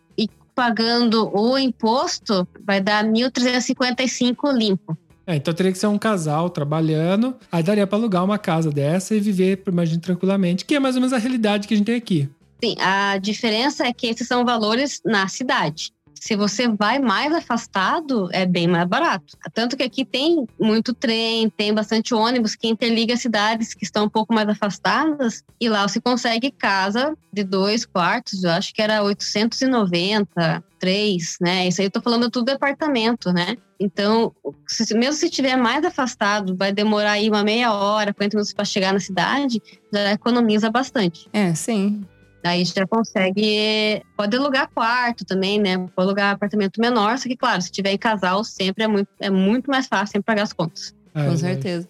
[SPEAKER 1] Pagando o imposto, vai dar 1.355 limpo.
[SPEAKER 3] É, então teria que ser um casal trabalhando. Aí daria pra alugar uma casa dessa e viver, imagino, tranquilamente. Que é mais ou menos a realidade que a gente tem aqui.
[SPEAKER 1] Sim, a diferença é que esses são valores na cidade. Se você vai mais afastado, é bem mais barato. Tanto que aqui tem muito trem, tem bastante ônibus que interliga cidades que estão um pouco mais afastadas. E lá você consegue casa de dois quartos, eu acho que era 890, três, né? Isso aí eu tô falando tudo de apartamento, né? Então, se- mesmo se estiver mais afastado, vai demorar aí uma meia hora, 40 minutos para chegar na cidade, já economiza bastante.
[SPEAKER 2] É, sim.
[SPEAKER 1] Daí já consegue. Pode alugar quarto também, né? Pode alugar apartamento menor, só que, claro, se tiver em casal, sempre é muito, é muito mais fácil sempre pagar as contas.
[SPEAKER 3] É,
[SPEAKER 2] Com certeza.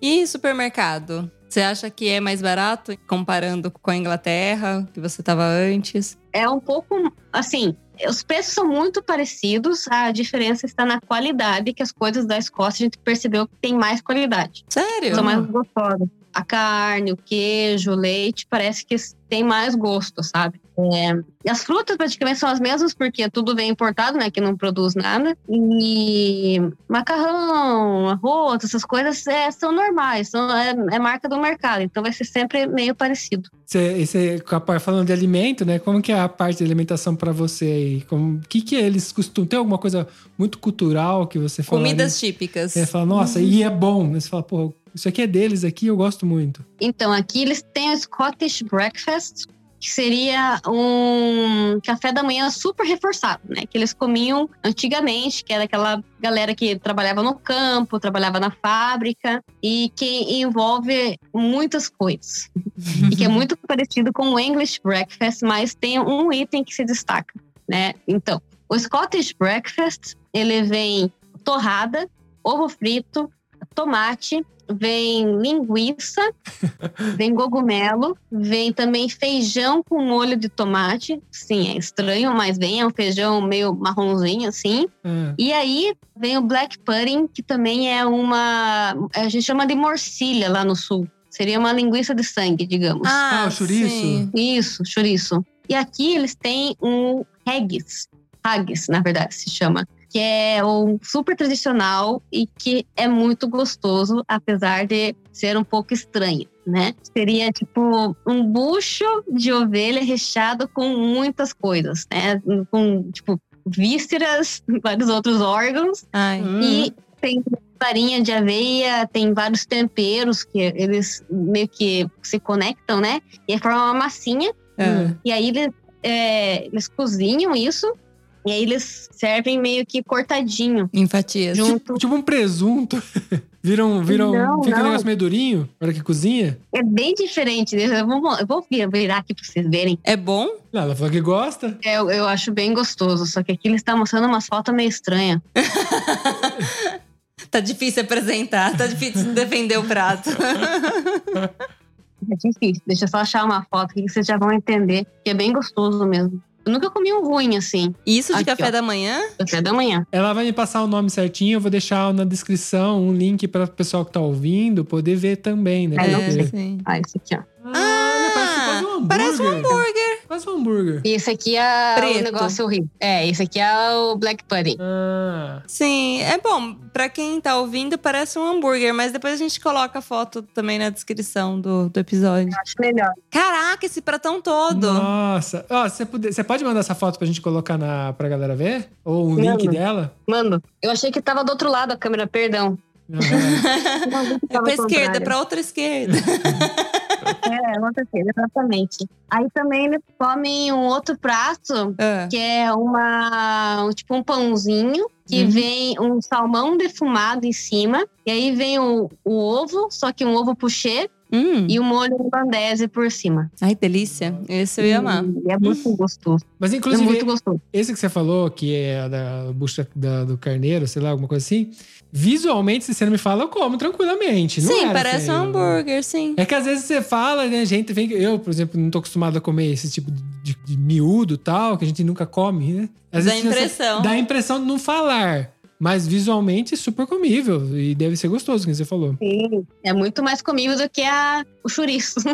[SPEAKER 2] E supermercado? Você acha que é mais barato comparando com a Inglaterra, que você estava antes?
[SPEAKER 1] É um pouco assim. Os preços são muito parecidos, a diferença está na qualidade, que as coisas da Escócia a gente percebeu que tem mais qualidade.
[SPEAKER 2] Sério?
[SPEAKER 1] São mais gostosas. A carne, o queijo, o leite, parece que tem mais gosto, sabe? É, e as frutas praticamente são as mesmas, porque tudo vem importado, né? Que não produz nada. E macarrão, arroz, essas coisas é, são normais, são, é, é marca do mercado. Então vai ser sempre meio parecido.
[SPEAKER 3] Você, você, falando de alimento, né? Como que é a parte de alimentação para você aí? O que que eles costumam... Tem alguma coisa muito cultural que você fala?
[SPEAKER 2] Comidas típicas.
[SPEAKER 3] Você fala, nossa, e é bom. Você fala, pô, isso aqui é deles aqui, eu gosto muito.
[SPEAKER 1] Então, aqui eles têm o Scottish Breakfast, que seria um café da manhã super reforçado, né? Que eles comiam antigamente, que era aquela galera que trabalhava no campo, trabalhava na fábrica e que envolve muitas coisas. e que é muito parecido com o English Breakfast, mas tem um item que se destaca, né? Então, o Scottish Breakfast, ele vem torrada, ovo frito, tomate, vem linguiça, vem cogumelo, vem também feijão com molho de tomate. Sim, é estranho, mas vem, é um feijão meio marronzinho assim.
[SPEAKER 3] Ah,
[SPEAKER 1] E aí vem o black pudding, que também é uma. A gente chama de morcilha lá no sul. Seria uma linguiça de sangue, digamos.
[SPEAKER 3] Ah, o chouriço?
[SPEAKER 2] sim.
[SPEAKER 1] Isso, chouriço. E aqui eles têm um haggis. Haggis, na verdade, se chama. Que é um super tradicional e que é muito gostoso, apesar de ser um pouco estranho, né? Seria tipo um bucho de ovelha recheado com muitas coisas, né? Com, tipo, vísceras, vários outros órgãos.
[SPEAKER 2] Ai.
[SPEAKER 3] Hum.
[SPEAKER 1] E tem farinha de aveia, tem vários temperos que eles meio que se conectam, né? E formam uma massinha.
[SPEAKER 2] Ah.
[SPEAKER 1] E aí eles, é, eles cozinham isso. E aí eles servem meio que cortadinho.
[SPEAKER 2] Em fatias.
[SPEAKER 1] Junto.
[SPEAKER 3] Tipo um presunto. viram, viram,
[SPEAKER 1] Não,
[SPEAKER 3] fica um
[SPEAKER 1] não.
[SPEAKER 3] negócio meio durinho, na hora que cozinha.
[SPEAKER 1] É bem diferente. Eu vou, eu vou vir- virar aqui pra vocês verem.
[SPEAKER 2] É bom?
[SPEAKER 3] Ah, Ela falou que gosta.
[SPEAKER 1] É, Eu, eu acho bem gostoso. Só que aqui eles estão mostrando umas fotos meio estranhas.
[SPEAKER 2] Tá difícil apresentar, tá difícil defender o prato.
[SPEAKER 1] É difícil. Deixa eu só achar uma foto aqui que vocês já vão entender. Que é bem gostoso mesmo. Eu nunca comi um ruim assim,
[SPEAKER 2] Isso de
[SPEAKER 1] Aqui,
[SPEAKER 2] café
[SPEAKER 1] ó.
[SPEAKER 2] da manhã?
[SPEAKER 1] café da manhã.
[SPEAKER 3] Ela vai me passar o nome certinho, eu vou deixar na descrição um link para o pessoal que tá ouvindo poder ver também, né?
[SPEAKER 1] É,
[SPEAKER 3] Porque-
[SPEAKER 2] sim.
[SPEAKER 1] Ah, esse aqui, ó.
[SPEAKER 3] Ah, hambúrguer.
[SPEAKER 2] Parece um hambúrguer.
[SPEAKER 3] Quase um hambúrguer.
[SPEAKER 1] E esse aqui é
[SPEAKER 2] Preto.
[SPEAKER 1] o negócio horrível. É, esse aqui é o Black Pudding.
[SPEAKER 3] Ah,
[SPEAKER 2] Sim, é bom. Pra quem tá ouvindo, parece um hambúrguer, mas depois a gente coloca a foto também na descrição do, do episódio.
[SPEAKER 1] Acho melhor.
[SPEAKER 2] Caraca, esse pratão todo!
[SPEAKER 3] nossa. Ó, você, puder- você pode mandar essa foto pra gente colocar na, pra galera ver? Ou um link
[SPEAKER 1] Mando.
[SPEAKER 3] dela?
[SPEAKER 1] Mano, eu achei que tava do outro lado a câmera, perdão. Tava
[SPEAKER 2] pra esquerda, pra outra esquerda.
[SPEAKER 1] É, esquerda, exatamente. Aí também eles comem um outro prato,
[SPEAKER 2] Ah,
[SPEAKER 1] que é uma, um- tipo um pãozinho, que
[SPEAKER 3] Uhum.
[SPEAKER 1] vem um salmão defumado em cima. E aí vem o, o ovo, só que um ovo puxê,
[SPEAKER 2] hum.
[SPEAKER 1] e o molho holandese por cima.
[SPEAKER 2] Ai, delícia. Esse eu ia amar.
[SPEAKER 1] E é muito gostoso.
[SPEAKER 3] Mas
[SPEAKER 1] É
[SPEAKER 3] inclusive,
[SPEAKER 1] muito gostoso.
[SPEAKER 3] esse que você falou, que é a da bucha da- do carneiro, sei lá, alguma coisa assim. Visualmente, se você não me fala, eu como tranquilamente. Não
[SPEAKER 2] Sim, parece
[SPEAKER 3] feio.
[SPEAKER 2] um hambúrguer, sim.
[SPEAKER 3] É que às vezes você fala, né, gente, vem, eu, por exemplo, não tô acostumado a comer esse tipo de, de miúdo e tal, que a gente nunca come, né? Às
[SPEAKER 2] Dá
[SPEAKER 3] vezes você-
[SPEAKER 2] impressão.
[SPEAKER 3] Dá a impressão de não falar, mas visualmente é super comível e deve ser gostoso, como você falou.
[SPEAKER 1] Sim, é muito mais comível do que a, o chouriço.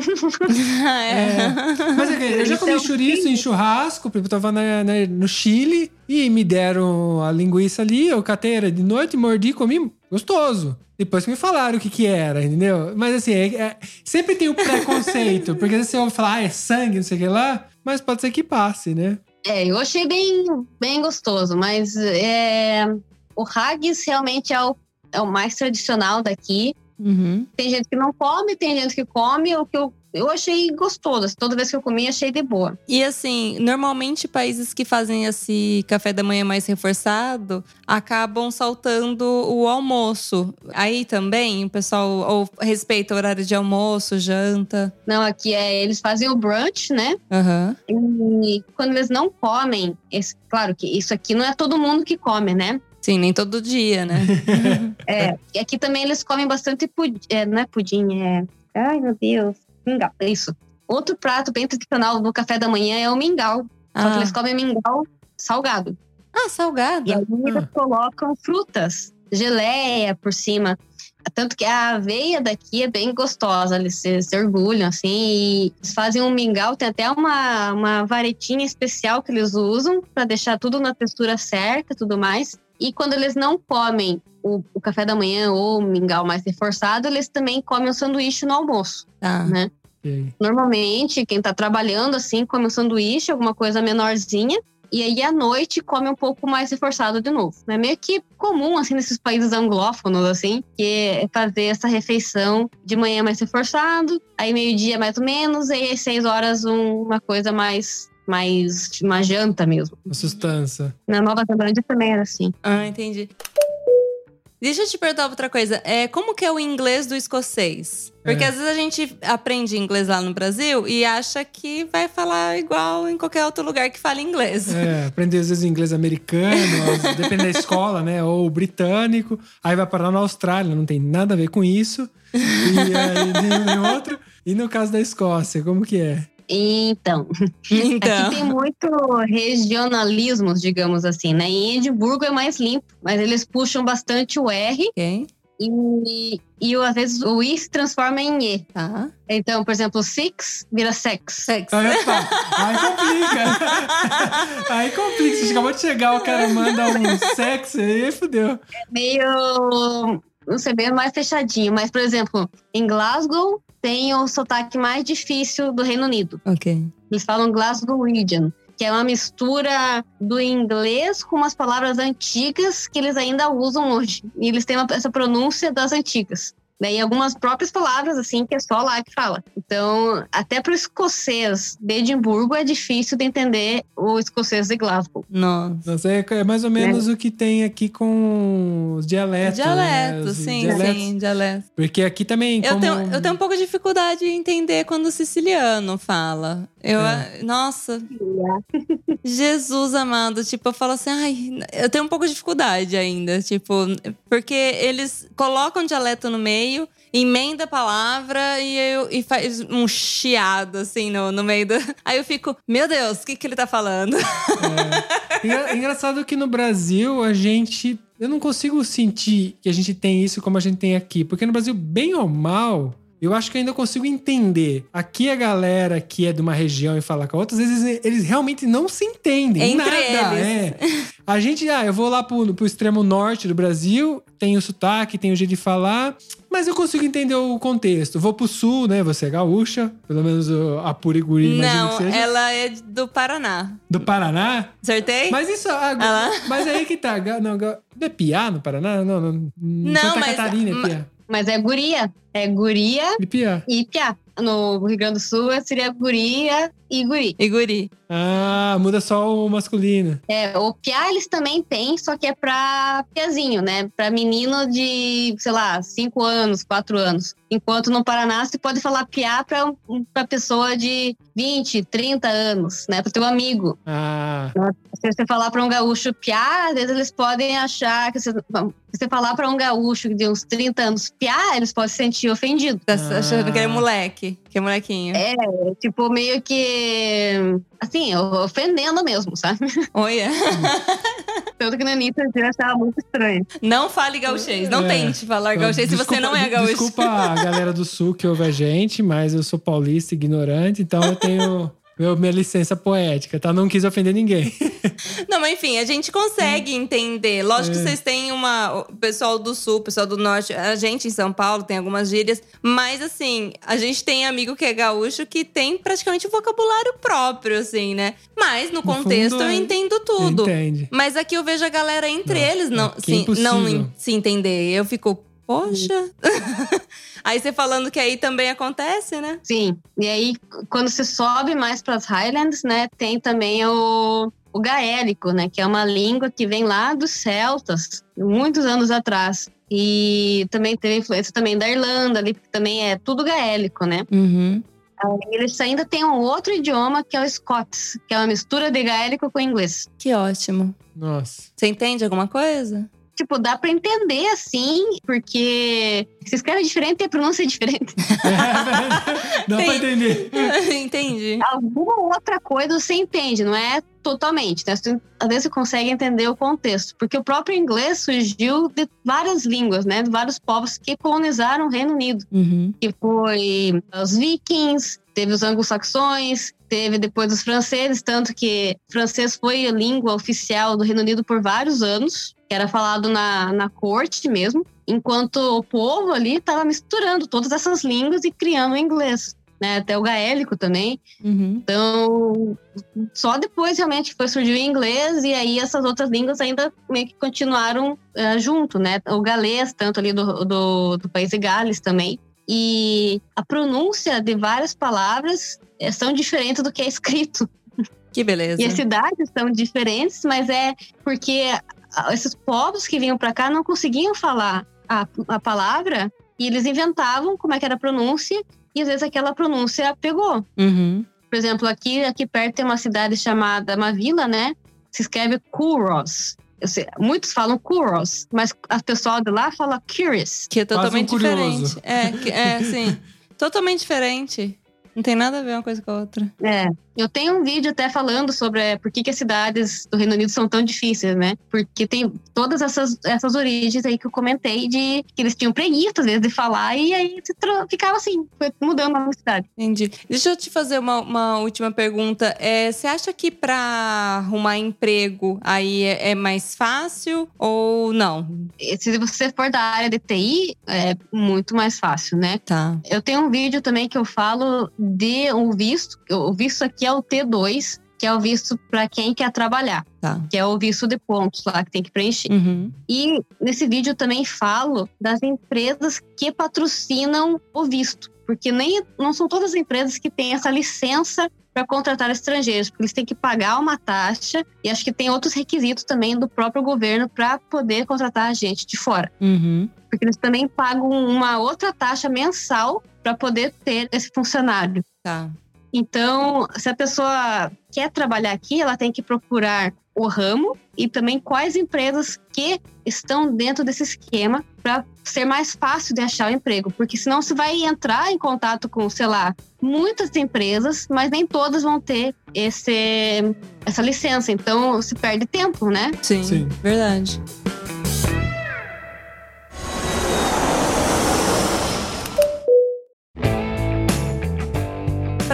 [SPEAKER 2] é.
[SPEAKER 3] Mas é que eu já comi
[SPEAKER 1] Então,
[SPEAKER 3] chouriço em churrasco, porque eu tava na- na- no Chile e me deram a linguiça ali, eu catei era de noite, mordi, comi, gostoso. Depois que me falaram o que que era, entendeu? Mas assim, é- é- sempre tem o preconceito, porque você ouve falar, ah, é sangue, não sei o que lá, mas pode ser que passe, né?
[SPEAKER 1] É, eu achei bem, bem gostoso, mas é, o haggis realmente é o, é o mais tradicional daqui.
[SPEAKER 2] Uhum.
[SPEAKER 1] Tem gente que não come, tem gente que come. O que eu eu achei gostoso. assim, Toda vez que eu comi, achei de boa.
[SPEAKER 2] E assim, normalmente países que fazem esse café da manhã mais reforçado acabam saltando o almoço. Aí também o pessoal ou respeita o horário de almoço, janta.
[SPEAKER 1] Não, aqui é eles fazem o brunch, né?
[SPEAKER 2] Aham.
[SPEAKER 1] E quando eles não comem, esse- claro que isso aqui não é todo mundo que come, né?
[SPEAKER 2] Sim, nem todo dia, né?
[SPEAKER 1] É, e aqui também eles comem bastante pudim, é, não é pudim, é... Ai, meu Deus. Mingau, é isso. Outro prato bem tradicional no café da manhã é o mingau. Só que
[SPEAKER 2] ah.
[SPEAKER 1] eles comem mingau salgado.
[SPEAKER 2] ah, salgado.
[SPEAKER 1] E aí eles
[SPEAKER 3] Ah.
[SPEAKER 1] colocam frutas, geleia por cima. Tanto que a aveia daqui é bem gostosa, eles se, se orgulham, assim. E eles fazem um mingau, tem até uma, uma varetinha especial que eles usam para deixar tudo na textura certa e tudo mais. E quando eles não comem o, o café da manhã ou o mingau mais reforçado, eles também comem o sanduíche no almoço,
[SPEAKER 2] Tá.
[SPEAKER 1] né?
[SPEAKER 3] Ok.
[SPEAKER 1] Normalmente, quem tá trabalhando assim, come um sanduíche, alguma coisa menorzinha. E aí, à noite, come um pouco mais reforçado de novo. É meio que comum, assim, nesses países anglófonos, assim, que é fazer essa refeição de manhã mais reforçado, aí meio-dia mais ou menos, e aí às seis horas um- uma coisa mais, mais, uma janta mesmo.
[SPEAKER 3] Uma sustância.
[SPEAKER 1] Na Nova Zelândia também era assim.
[SPEAKER 2] Ah, entendi. Deixa eu te perguntar outra coisa. É, como que é o inglês do escocês? Porque
[SPEAKER 3] É.
[SPEAKER 2] às vezes a gente aprende inglês lá no Brasil e acha que vai falar igual em qualquer outro lugar que fala inglês.
[SPEAKER 3] É, aprender às vezes inglês americano, depende da escola, né? Ou britânico. Aí vai parar na Austrália, não tem nada a ver com isso. E aí nenhum nem outro. E no caso da Escócia, como que é?
[SPEAKER 1] Então,
[SPEAKER 2] Então.
[SPEAKER 1] aqui tem muito regionalismos, digamos assim, né? Em Edimburgo é mais limpo, mas eles puxam bastante o R e, e às vezes o I se transforma em E.
[SPEAKER 2] tá.
[SPEAKER 1] Então, por exemplo, six vira sex.
[SPEAKER 2] Sexo.
[SPEAKER 3] Aí, opa, aí complica. aí complica. Você acabou de chegar, o cara manda um sexo aí fudeu.
[SPEAKER 1] Meio. Não sei, meio mais fechadinho. Mas, por exemplo, em Glasgow tem o sotaque mais difícil do Reino Unido.
[SPEAKER 2] Ok.
[SPEAKER 1] Eles falam Glasgowian, que é uma mistura do inglês com umas palavras antigas que eles ainda usam hoje. E eles têm uma- essa pronúncia das antigas. Daí algumas próprias palavras, assim, que é só lá que fala. Então, até para o escocês de Edimburgo é difícil de entender o escocês de Glasgow.
[SPEAKER 2] Nossa.
[SPEAKER 3] Nossa, é, é mais ou menos o que tem aqui com os dialetos. né?
[SPEAKER 2] Dialeto,
[SPEAKER 3] Os
[SPEAKER 2] sim,
[SPEAKER 3] dialetos.
[SPEAKER 2] sim, dialeto.
[SPEAKER 3] Porque aqui também.
[SPEAKER 2] Eu
[SPEAKER 3] como...
[SPEAKER 2] tenho, eu tenho um pouco de dificuldade em entender quando o siciliano fala. Eu,
[SPEAKER 3] É.
[SPEAKER 2] Nossa, Jesus amado. Tipo, eu falo assim, ai, eu tenho um pouco de dificuldade ainda. Tipo, porque eles colocam dialeto no meio, emenda a palavra e, eu, e faz um chiado, assim, no, no meio do. Aí eu fico, meu Deus, o que, que ele tá falando?
[SPEAKER 3] É. Engra- Engraçado que no Brasil a gente. Eu não consigo sentir que a gente tem isso como a gente tem aqui. Porque no Brasil, bem ou mal, eu acho que eu ainda consigo entender. Aqui a galera que é de uma região e fala com a outra, às vezes eles realmente não se entendem.
[SPEAKER 2] Entre
[SPEAKER 3] nada.
[SPEAKER 2] eles.
[SPEAKER 3] É. A gente, ah, eu vou lá pro, pro extremo norte do Brasil, tem o sotaque, tem o jeito de falar, mas eu consigo entender o contexto. Vou pro sul, né? Você é gaúcha, pelo menos a Puriguri,
[SPEAKER 2] Não,
[SPEAKER 3] que seja.
[SPEAKER 2] ela é do Paraná.
[SPEAKER 3] Do Paraná?
[SPEAKER 2] Acertei?
[SPEAKER 3] Mas isso. ah,
[SPEAKER 2] Ah
[SPEAKER 3] mas aí que tá. Não, não é Piá no Paraná? Não, não.
[SPEAKER 2] Não,
[SPEAKER 3] Santa
[SPEAKER 2] mas-
[SPEAKER 3] Catarina é Piá.
[SPEAKER 1] Mas é guria. É guria
[SPEAKER 3] E Piá.
[SPEAKER 1] e piá. No Rio Grande do Sul seria guria e guri.
[SPEAKER 2] E guri.
[SPEAKER 3] Ah, muda só o masculino.
[SPEAKER 1] É, o piá eles também têm, só que é pra piazinho, né? Pra menino de, sei lá, 5 anos, 4 anos. Enquanto no Paraná você pode falar piá pra, pra pessoa de 20, 30 anos, né? Pro teu amigo.
[SPEAKER 3] Ah,
[SPEAKER 1] Se você falar pra um gaúcho piá, às vezes eles podem achar que você, se você falar pra um gaúcho de uns 30 anos piá, eles podem se sentir ofendidos.
[SPEAKER 2] Tá achando que é
[SPEAKER 3] Ah.
[SPEAKER 2] moleque, que é molequinho.
[SPEAKER 1] É, tipo, meio que. Assim, ofendendo mesmo, sabe?
[SPEAKER 2] Olha.
[SPEAKER 1] Tanto que no início eu achava muito estranho.
[SPEAKER 2] Não fale gauchês. Não
[SPEAKER 3] É.
[SPEAKER 2] tente falar gauchês se você
[SPEAKER 3] Desculpa-
[SPEAKER 2] não é gaúcho.
[SPEAKER 3] Desculpa a galera do sul que ouve a gente, mas eu sou paulista ignorante, então eu tenho meu- minha licença poética, tá? Não quis ofender ninguém.
[SPEAKER 2] Não, mas enfim, a gente consegue entender. Lógico
[SPEAKER 3] É.
[SPEAKER 2] que vocês têm uma. O pessoal do sul, o pessoal do norte, a gente em São Paulo tem algumas gírias. Mas assim, a gente tem amigo que é gaúcho que tem praticamente um vocabulário próprio, assim, né? Mas no, contexto
[SPEAKER 3] fundo,
[SPEAKER 2] eu
[SPEAKER 3] é.
[SPEAKER 2] entendo tudo.
[SPEAKER 3] Entende?
[SPEAKER 2] Mas aqui eu vejo a galera entre
[SPEAKER 3] Não,
[SPEAKER 2] eles não,
[SPEAKER 3] é
[SPEAKER 2] se, não se entender. Eu fico, Poxa. aí você falando que aí também acontece, né?
[SPEAKER 1] Sim. E aí, quando você sobe mais para as Highlands, né, tem também o, o gaélico, né, que é uma língua que vem lá dos celtas, muitos anos atrás. E também teve influência também da Irlanda, ali, porque também é tudo gaélico, né?
[SPEAKER 2] Uhum.
[SPEAKER 1] Eles ainda têm um outro idioma que é o Scots, que é uma mistura de gaélico com inglês.
[SPEAKER 2] Que ótimo.
[SPEAKER 3] Nossa.
[SPEAKER 2] Você entende alguma coisa?
[SPEAKER 1] Tipo, dá pra entender assim, porque se escreve diferente e a pronúncia é diferente.
[SPEAKER 3] Dá pra entender.
[SPEAKER 2] Entendi.
[SPEAKER 1] Alguma outra coisa você entende, não é totalmente, né? Você- Às vezes você consegue entender o contexto, porque o próprio inglês surgiu de várias línguas, né? De vários povos que colonizaram o Reino Unido.
[SPEAKER 2] Uhum.
[SPEAKER 1] que foi os vikings, teve os anglo-saxões, teve depois os franceses, tanto que francês foi a língua oficial do Reino Unido por vários anos, que era falado na, na corte mesmo, enquanto o povo ali estava misturando todas essas línguas e criando o inglês. Né, até o gaélico também.
[SPEAKER 2] Uhum.
[SPEAKER 1] Então, só depois realmente foi surgir o inglês e aí essas outras línguas ainda meio que continuaram eh, junto, né? O galês, tanto ali do, do, do país de Gales também. E a pronúncia de várias palavras eh, são diferentes do que é escrito.
[SPEAKER 2] Que beleza.
[SPEAKER 1] E as cidades são diferentes, mas é porque esses povos que vinham para cá não conseguiam falar a, a palavra e eles inventavam como é que era a pronúncia e às vezes aquela pronúncia pegou.
[SPEAKER 2] Uhum.
[SPEAKER 1] Por exemplo, aqui, aqui perto tem uma cidade chamada, uma vila, né? Se escreve Kuros. Sei, muitos falam Kuros, mas a pessoal de lá fala Curious.
[SPEAKER 2] Que é
[SPEAKER 3] um
[SPEAKER 2] totalmente
[SPEAKER 3] curioso.
[SPEAKER 2] diferente. É, que- é, sim. Totalmente diferente. Não tem nada a ver uma coisa com a outra.
[SPEAKER 1] É. Eu tenho um vídeo até falando sobre é, por que, que as cidades do Reino Unido são tão difíceis, né? Porque tem todas essas, essas origens aí que eu comentei de que eles tinham preguiça, às vezes, de falar, e aí ficava assim, foi mudando a cidade.
[SPEAKER 2] Entendi. Deixa eu te fazer uma, uma última pergunta. É, você acha que pra arrumar emprego aí é, é mais fácil ou não?
[SPEAKER 1] Se você for da área de TI, é muito mais fácil, né?
[SPEAKER 2] Tá.
[SPEAKER 1] Eu tenho um vídeo também que eu falo de um visto. O visto aqui é o T2, que é o visto para quem quer trabalhar,
[SPEAKER 2] Tá.
[SPEAKER 1] que é o visto de pontos lá que tem que preencher.
[SPEAKER 2] Uhum.
[SPEAKER 1] E nesse vídeo também falo das empresas que patrocinam o visto, porque nem não são todas as empresas que têm essa licença para contratar estrangeiros, porque eles têm que pagar uma taxa e acho que tem outros requisitos também do próprio governo para poder contratar gente de fora
[SPEAKER 2] Uhum.
[SPEAKER 1] porque eles também pagam uma outra taxa mensal para poder ter esse funcionário.
[SPEAKER 2] Tá.
[SPEAKER 1] Então, se a pessoa quer trabalhar aqui, ela tem que procurar o ramo e também quais empresas que estão dentro desse esquema para ser mais fácil de achar o emprego, porque senão você vai entrar em contato com, sei lá, muitas empresas, mas nem todas vão ter esse essa licença, então se perde tempo, né?
[SPEAKER 2] Sim.
[SPEAKER 3] Sim.
[SPEAKER 2] Verdade.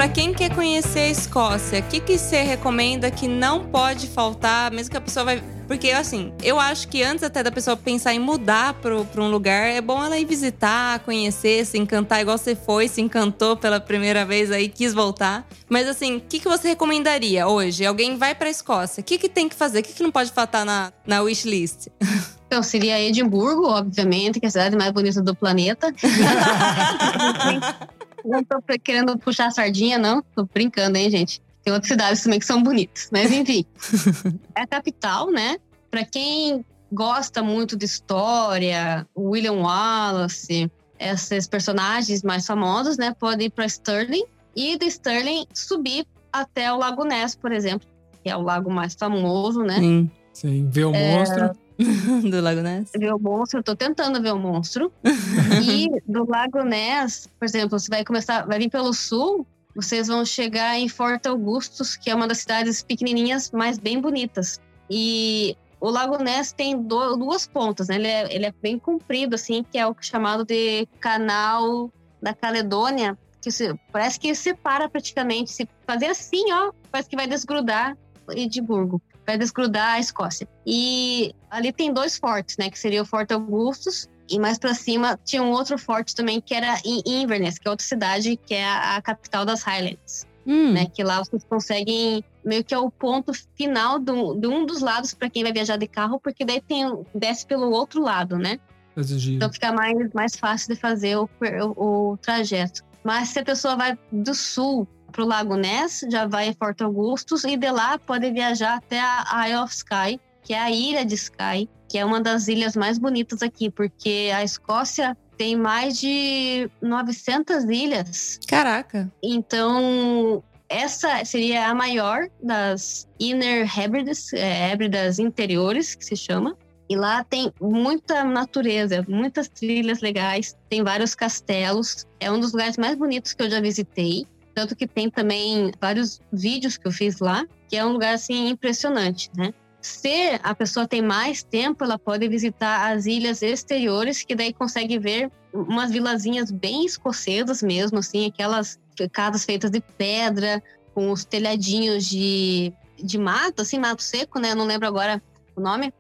[SPEAKER 2] Pra quem quer conhecer a Escócia, o que, que você recomenda que não pode faltar, mesmo que a pessoa vai. Porque, assim, eu acho que antes até da pessoa pensar em mudar pro, pra um lugar, é bom ela ir visitar, conhecer, se encantar, igual você foi, se encantou pela primeira vez aí, quis voltar. Mas, assim, o que, que você recomendaria hoje? Alguém vai pra Escócia, o que, que tem que fazer? O que, que não pode faltar na, na wishlist?
[SPEAKER 1] Então, seria Edimburgo, obviamente, que é a cidade mais bonita do planeta. não tô querendo puxar a sardinha, não. Tô brincando, hein, gente. Tem outras cidades também que são bonitas. Mas, enfim. é a capital, né? Pra quem gosta muito de história, William Wallace, esses personagens mais famosos, né? Pode ir pra Stirling. E de Stirling subir até o Lago Ness, por exemplo. Que é o lago mais famoso, né?
[SPEAKER 2] Sim.
[SPEAKER 3] Sim, ver o
[SPEAKER 1] É.
[SPEAKER 3] monstro.
[SPEAKER 2] Do Lago Ness?
[SPEAKER 1] ver o monstro, eu tô tentando ver o monstro. e do Lago Ness, por exemplo, você vai começar, vai vir pelo sul, vocês vão chegar em Fort Augustus, que é uma das cidades pequenininhas, mas bem bonitas. E o Lago Ness tem do- duas pontas, né? Ele é, ele é bem comprido, assim, que é o chamado de Canal da Caledônia, que se- parece que separa praticamente. Se fazer assim, ó, parece que vai desgrudar Edimburgo vai desgrudar a Escócia. E ali tem dois fortes, né? Que seria o Forte Augustus e mais pra cima tinha um outro forte também que era em Inverness, que é outra cidade que é a, a capital das Highlands,
[SPEAKER 2] Hum,
[SPEAKER 1] né? Que lá vocês conseguem meio que é o ponto final do, de um dos lados para quem vai viajar de carro, porque daí tem desce pelo outro lado, né?
[SPEAKER 3] Giro.
[SPEAKER 1] Então fica mais, mais fácil de fazer o, o, o trajeto. Mas se a pessoa vai do sul para o Lago Ness, já vai em Porto Augustus e de lá pode viajar até a Isle of Skye, que é a ilha de Skye, que é uma das ilhas mais bonitas aqui, porque a Escócia tem mais de 900 ilhas.
[SPEAKER 2] Caraca.
[SPEAKER 1] Então, essa seria a maior das Inner Hebrides, é, Hébridas interiores, que se chama. E lá tem muita natureza, muitas trilhas legais, tem vários castelos. É um dos lugares mais bonitos que eu já visitei. Tanto que tem também vários vídeos que eu fiz lá, que é um lugar assim impressionante, né? Se a pessoa tem mais tempo, ela pode visitar as ilhas exteriores, que daí consegue ver umas vilazinhas bem escocesas mesmo, assim, aquelas casas feitas de pedra, com os telhadinhos de, de mato, assim, mato seco, né? Eu não lembro agora o nome.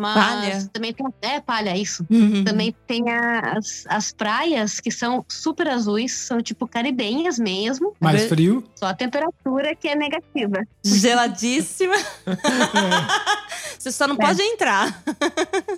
[SPEAKER 1] Mas
[SPEAKER 2] Palha.
[SPEAKER 1] também tem. É, palha, isso.
[SPEAKER 2] Uhum.
[SPEAKER 1] Também tem as, as praias que são super azuis, são tipo caribenhas mesmo,
[SPEAKER 3] Mais frio.
[SPEAKER 1] só a temperatura que é negativa.
[SPEAKER 2] Geladíssima. Você só não pode entrar.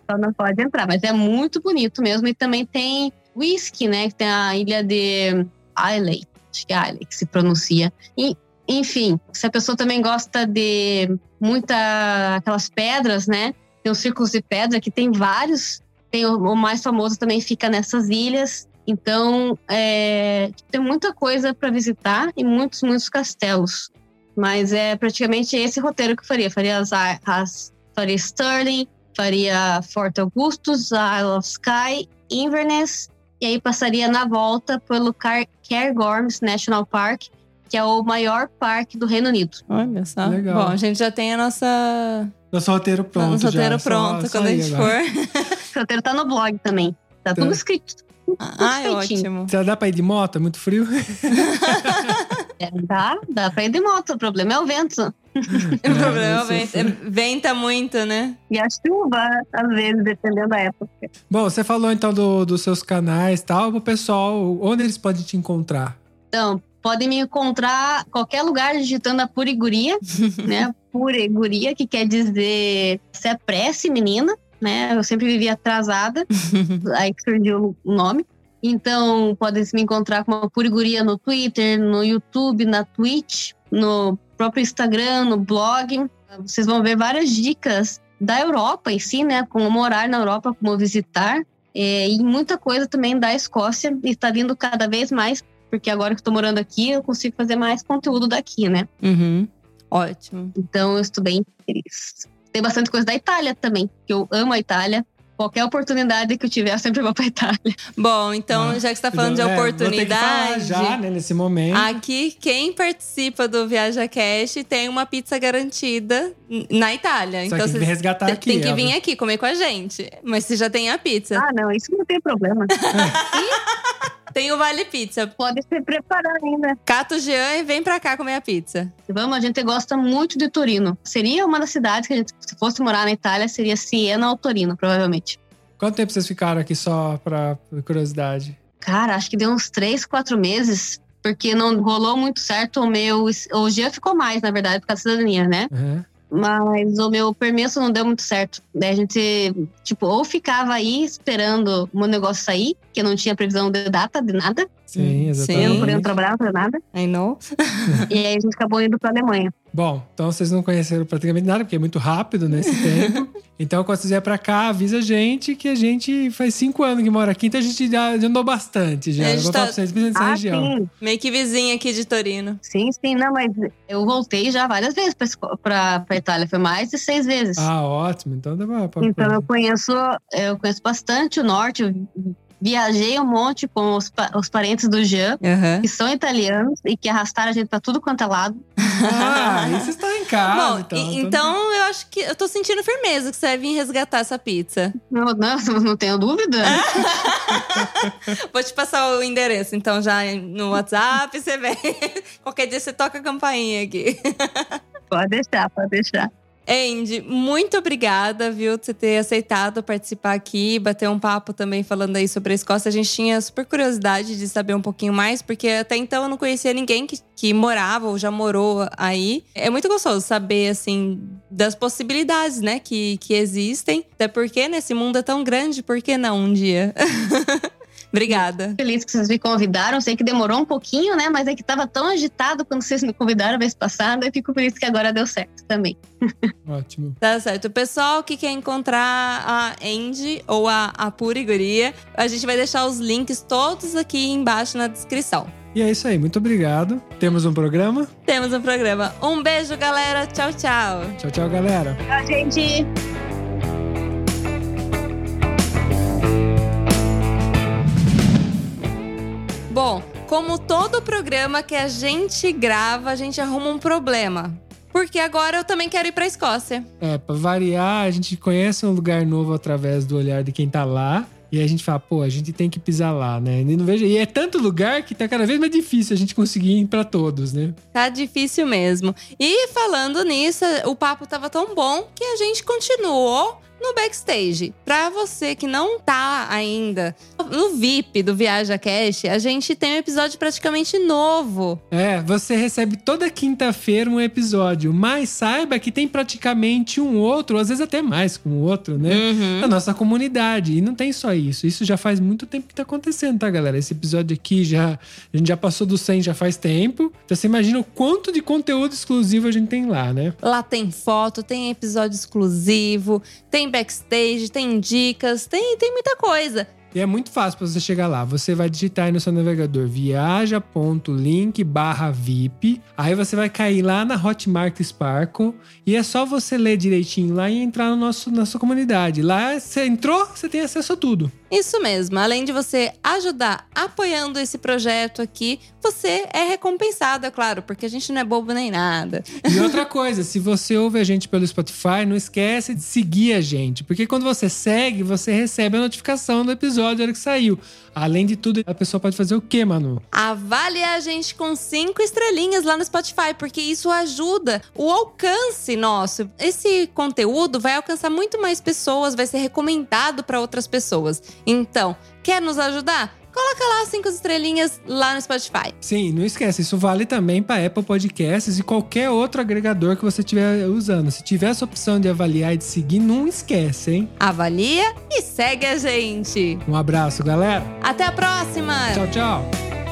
[SPEAKER 1] Só não pode entrar, mas é muito bonito mesmo. E também tem whisky, né? Que tem a ilha de Islay, acho que é Islay que se pronuncia. E, enfim, se a pessoa também gosta de muita aquelas pedras, né? Tem os círculos de pedra, que tem vários. Tem o, o mais famoso também fica nessas ilhas. Então, é, tem muita coisa para visitar e muitos, muitos castelos. Mas é praticamente esse roteiro que eu faria. Faria as, as faria Stirling, faria Fort Augustus, Isle of Skye, Inverness, e aí passaria na volta pelo Car Cairngorms National Park, que é o maior parque do Reino Unido.
[SPEAKER 2] Olha só.
[SPEAKER 3] Legal.
[SPEAKER 2] Bom, a gente já tem a nossa.
[SPEAKER 3] Nosso roteiro pronto
[SPEAKER 2] nosso roteiro
[SPEAKER 3] já. Só-
[SPEAKER 2] pronto
[SPEAKER 3] só
[SPEAKER 2] quando a
[SPEAKER 3] ir
[SPEAKER 2] gente
[SPEAKER 3] agora.
[SPEAKER 2] for.
[SPEAKER 1] O roteiro tá no blog também. Tá tudo
[SPEAKER 3] Tá.
[SPEAKER 1] escrito. tudo feitinho.
[SPEAKER 2] ótimo.
[SPEAKER 3] Você dá pra ir de moto? É muito frio?
[SPEAKER 1] É, dá, dá pra ir de moto, o problema é o vento.
[SPEAKER 2] O problema
[SPEAKER 3] isso
[SPEAKER 2] é
[SPEAKER 3] foi-
[SPEAKER 2] venta, venta muito, né?
[SPEAKER 1] E a chuva, às vezes, dependendo da época.
[SPEAKER 3] Bom, você falou então do- dos seus canais e tal. O pessoal, onde eles podem te encontrar?
[SPEAKER 1] Então, podem me encontrar em qualquer lugar digitando a Puriguria, né? Pureguria, que quer dizer se é prece, menina, né? Eu sempre vivi atrasada, aí que surgiu o nome. Então, podem me encontrar com a Puriguria no Twitter, no YouTube, na Twitch, no próprio Instagram, no blog. Vocês vão ver várias dicas da Europa em si, né? Como morar na Europa, como visitar. É, e muita coisa também da Escócia. E está vindo cada vez mais porque agora que tô morando aqui, eu consigo fazer mais conteúdo daqui, né?
[SPEAKER 2] Uhum. Ótimo.
[SPEAKER 1] Então eu estou bem feliz. Tem bastante coisa da Itália também, que eu amo a Itália. Qualquer oportunidade que eu tiver, eu sempre vou pra Itália.
[SPEAKER 2] Bom, então,
[SPEAKER 3] Ah,
[SPEAKER 2] já que você tá falando de
[SPEAKER 3] É, vou ter que falar
[SPEAKER 2] oportunidade.
[SPEAKER 3] já, né, nesse momento.
[SPEAKER 2] Aqui, quem participa do Viaja Cash tem uma pizza garantida na Itália.
[SPEAKER 3] Só
[SPEAKER 2] então
[SPEAKER 3] que
[SPEAKER 2] vocês
[SPEAKER 3] me resgatar aqui.
[SPEAKER 2] tem que vir aqui comer com a gente. Mas você já tem a pizza.
[SPEAKER 1] Ah, não, isso não tem problema.
[SPEAKER 2] Tem o Vale Pizza.
[SPEAKER 1] Pode se preparar ainda.
[SPEAKER 2] Cata o Jean e vem pra cá comer a pizza.
[SPEAKER 1] Vamos, a gente gosta muito de Torino. Seria uma das cidades que a gente, se fosse morar na Itália, seria Siena ou Torino, provavelmente.
[SPEAKER 3] Quanto tempo vocês ficaram aqui só pra por curiosidade?
[SPEAKER 1] Cara, acho que deu uns três, quatro meses, porque não rolou muito certo o meu. O Jean ficou mais, na verdade, por causa da cidadania, né?
[SPEAKER 3] Uhum.
[SPEAKER 1] Mas o meu permesso não deu muito certo. Daí a gente, tipo, ou ficava aí esperando o meu negócio sair, que não tinha previsão de data, de nada.
[SPEAKER 3] Sim,
[SPEAKER 2] Sim.
[SPEAKER 3] exatamente.
[SPEAKER 1] Eu não podia trabalhar, não nada.
[SPEAKER 2] I know.
[SPEAKER 1] e aí a gente acabou indo pra Alemanha.
[SPEAKER 3] Bom, então vocês não conheceram praticamente nada, porque é muito rápido nesse tempo. Então, quando vocês vier pra cá, avisa a gente que a gente faz cinco anos que mora aqui, então a gente já andou bastante já.
[SPEAKER 2] A
[SPEAKER 3] Eu
[SPEAKER 2] gente
[SPEAKER 3] Vou
[SPEAKER 2] tá-
[SPEAKER 3] falar pra vocês, principalmente
[SPEAKER 1] Ah,
[SPEAKER 3] região.
[SPEAKER 1] sim.
[SPEAKER 2] Meio que vizinha aqui de Torino.
[SPEAKER 1] Sim, sim. Não, mas eu voltei já várias vezes pra, pra, pra Itália. Foi mais de seis vezes.
[SPEAKER 3] Ah, ótimo. Então dá pra. pra-
[SPEAKER 1] Então eu conheço, eu conheço bastante o norte. Eu viajei um monte com os, os parentes do Jean,
[SPEAKER 2] Aham.
[SPEAKER 1] que são italianos e que arrastaram a gente pra tudo quanto é lado.
[SPEAKER 3] Ah, vocês estão em casa.
[SPEAKER 2] Bom,
[SPEAKER 3] então,
[SPEAKER 2] e- então eu acho que eu tô sentindo firmeza que você vai vir resgatar essa pizza.
[SPEAKER 1] Não, não, não tenho dúvida.
[SPEAKER 2] Vou te passar o endereço, então, já no WhatsApp, você vem. Qualquer dia você toca a campainha aqui.
[SPEAKER 1] Pode deixar, pode deixar.
[SPEAKER 2] Andy, muito obrigada, viu, de você ter aceitado participar aqui, bater um papo também falando aí sobre a Escócia. A gente tinha super curiosidade de saber um pouquinho mais, porque até então eu não conhecia ninguém que, que morava ou já morou aí. É muito gostoso saber, assim, das possibilidades, né, que, que existem. Até porque nesse mundo é tão grande, por que não um dia? Obrigada.
[SPEAKER 1] Feliz que vocês me convidaram. Sei que demorou um pouquinho, né? Mas é que tava tão agitado quando vocês me convidaram a vez passada. Eu fico feliz que agora deu certo também.
[SPEAKER 3] Ótimo.
[SPEAKER 2] Tá certo. O pessoal que quer encontrar a Andy ou a, a Puriguria, a gente vai deixar os links todos aqui embaixo na descrição.
[SPEAKER 3] E é isso aí, muito obrigado. Temos um programa.
[SPEAKER 2] Temos um programa. Um beijo, galera. Tchau, tchau.
[SPEAKER 3] Tchau, tchau, galera.
[SPEAKER 1] Tchau, gente.
[SPEAKER 2] Bom, como todo programa que a gente grava, a gente arruma um problema. Porque agora eu também quero ir pra Escócia.
[SPEAKER 3] É, pra variar, a gente conhece um lugar novo através do olhar de quem tá lá. E a gente fala, pô, a gente tem que pisar lá, né? E, não vejo... e é tanto lugar que tá cada vez mais difícil a gente conseguir ir pra todos, né?
[SPEAKER 2] Tá difícil mesmo. E falando nisso, o papo tava tão bom que a gente continuou no backstage. Pra você que não tá ainda no VIP do Viaja Cash, a gente tem um episódio praticamente novo.
[SPEAKER 3] É, você recebe toda quinta-feira um episódio, mas saiba que tem praticamente um outro, às vezes até mais com o outro, né?
[SPEAKER 2] Uhum.
[SPEAKER 3] Na nossa comunidade. E não tem só isso. Isso já faz muito tempo que tá acontecendo, tá, galera? Esse episódio aqui já. A gente já passou do 100 já faz tempo. Então você imagina o quanto de conteúdo exclusivo a gente tem lá, né?
[SPEAKER 2] Lá tem foto, tem episódio exclusivo, tem backstage, tem dicas, tem, tem muita coisa.
[SPEAKER 3] E é muito fácil para você chegar lá. Você vai digitar aí no seu navegador viaja.link barra VIP. Aí você vai cair lá na Hotmart Sparkle. E é só você ler direitinho lá e entrar no nosso, na sua comunidade. Lá você entrou, você tem acesso a tudo.
[SPEAKER 2] Isso mesmo, além de você ajudar apoiando esse projeto aqui, você é recompensado, é claro, porque a gente não é bobo nem nada.
[SPEAKER 3] E outra coisa, se você ouve a gente pelo Spotify, não esquece de seguir a gente. Porque quando você segue, você recebe a notificação do episódio na hora que saiu. Além de tudo, a pessoa pode fazer o quê, Manu?
[SPEAKER 2] Avalie a gente com cinco estrelinhas lá no Spotify, porque isso ajuda o alcance nosso. Esse conteúdo vai alcançar muito mais pessoas, vai ser recomendado para outras pessoas. Então, quer nos ajudar? Coloca lá cinco estrelinhas lá no Spotify.
[SPEAKER 3] Sim, não esquece, isso vale também para Apple Podcasts e qualquer outro agregador que você estiver usando. Se tiver essa opção de avaliar e de seguir, não esquece, hein?
[SPEAKER 2] Avalia e segue a gente.
[SPEAKER 3] Um abraço, galera.
[SPEAKER 2] Até a próxima!
[SPEAKER 3] Tchau, tchau.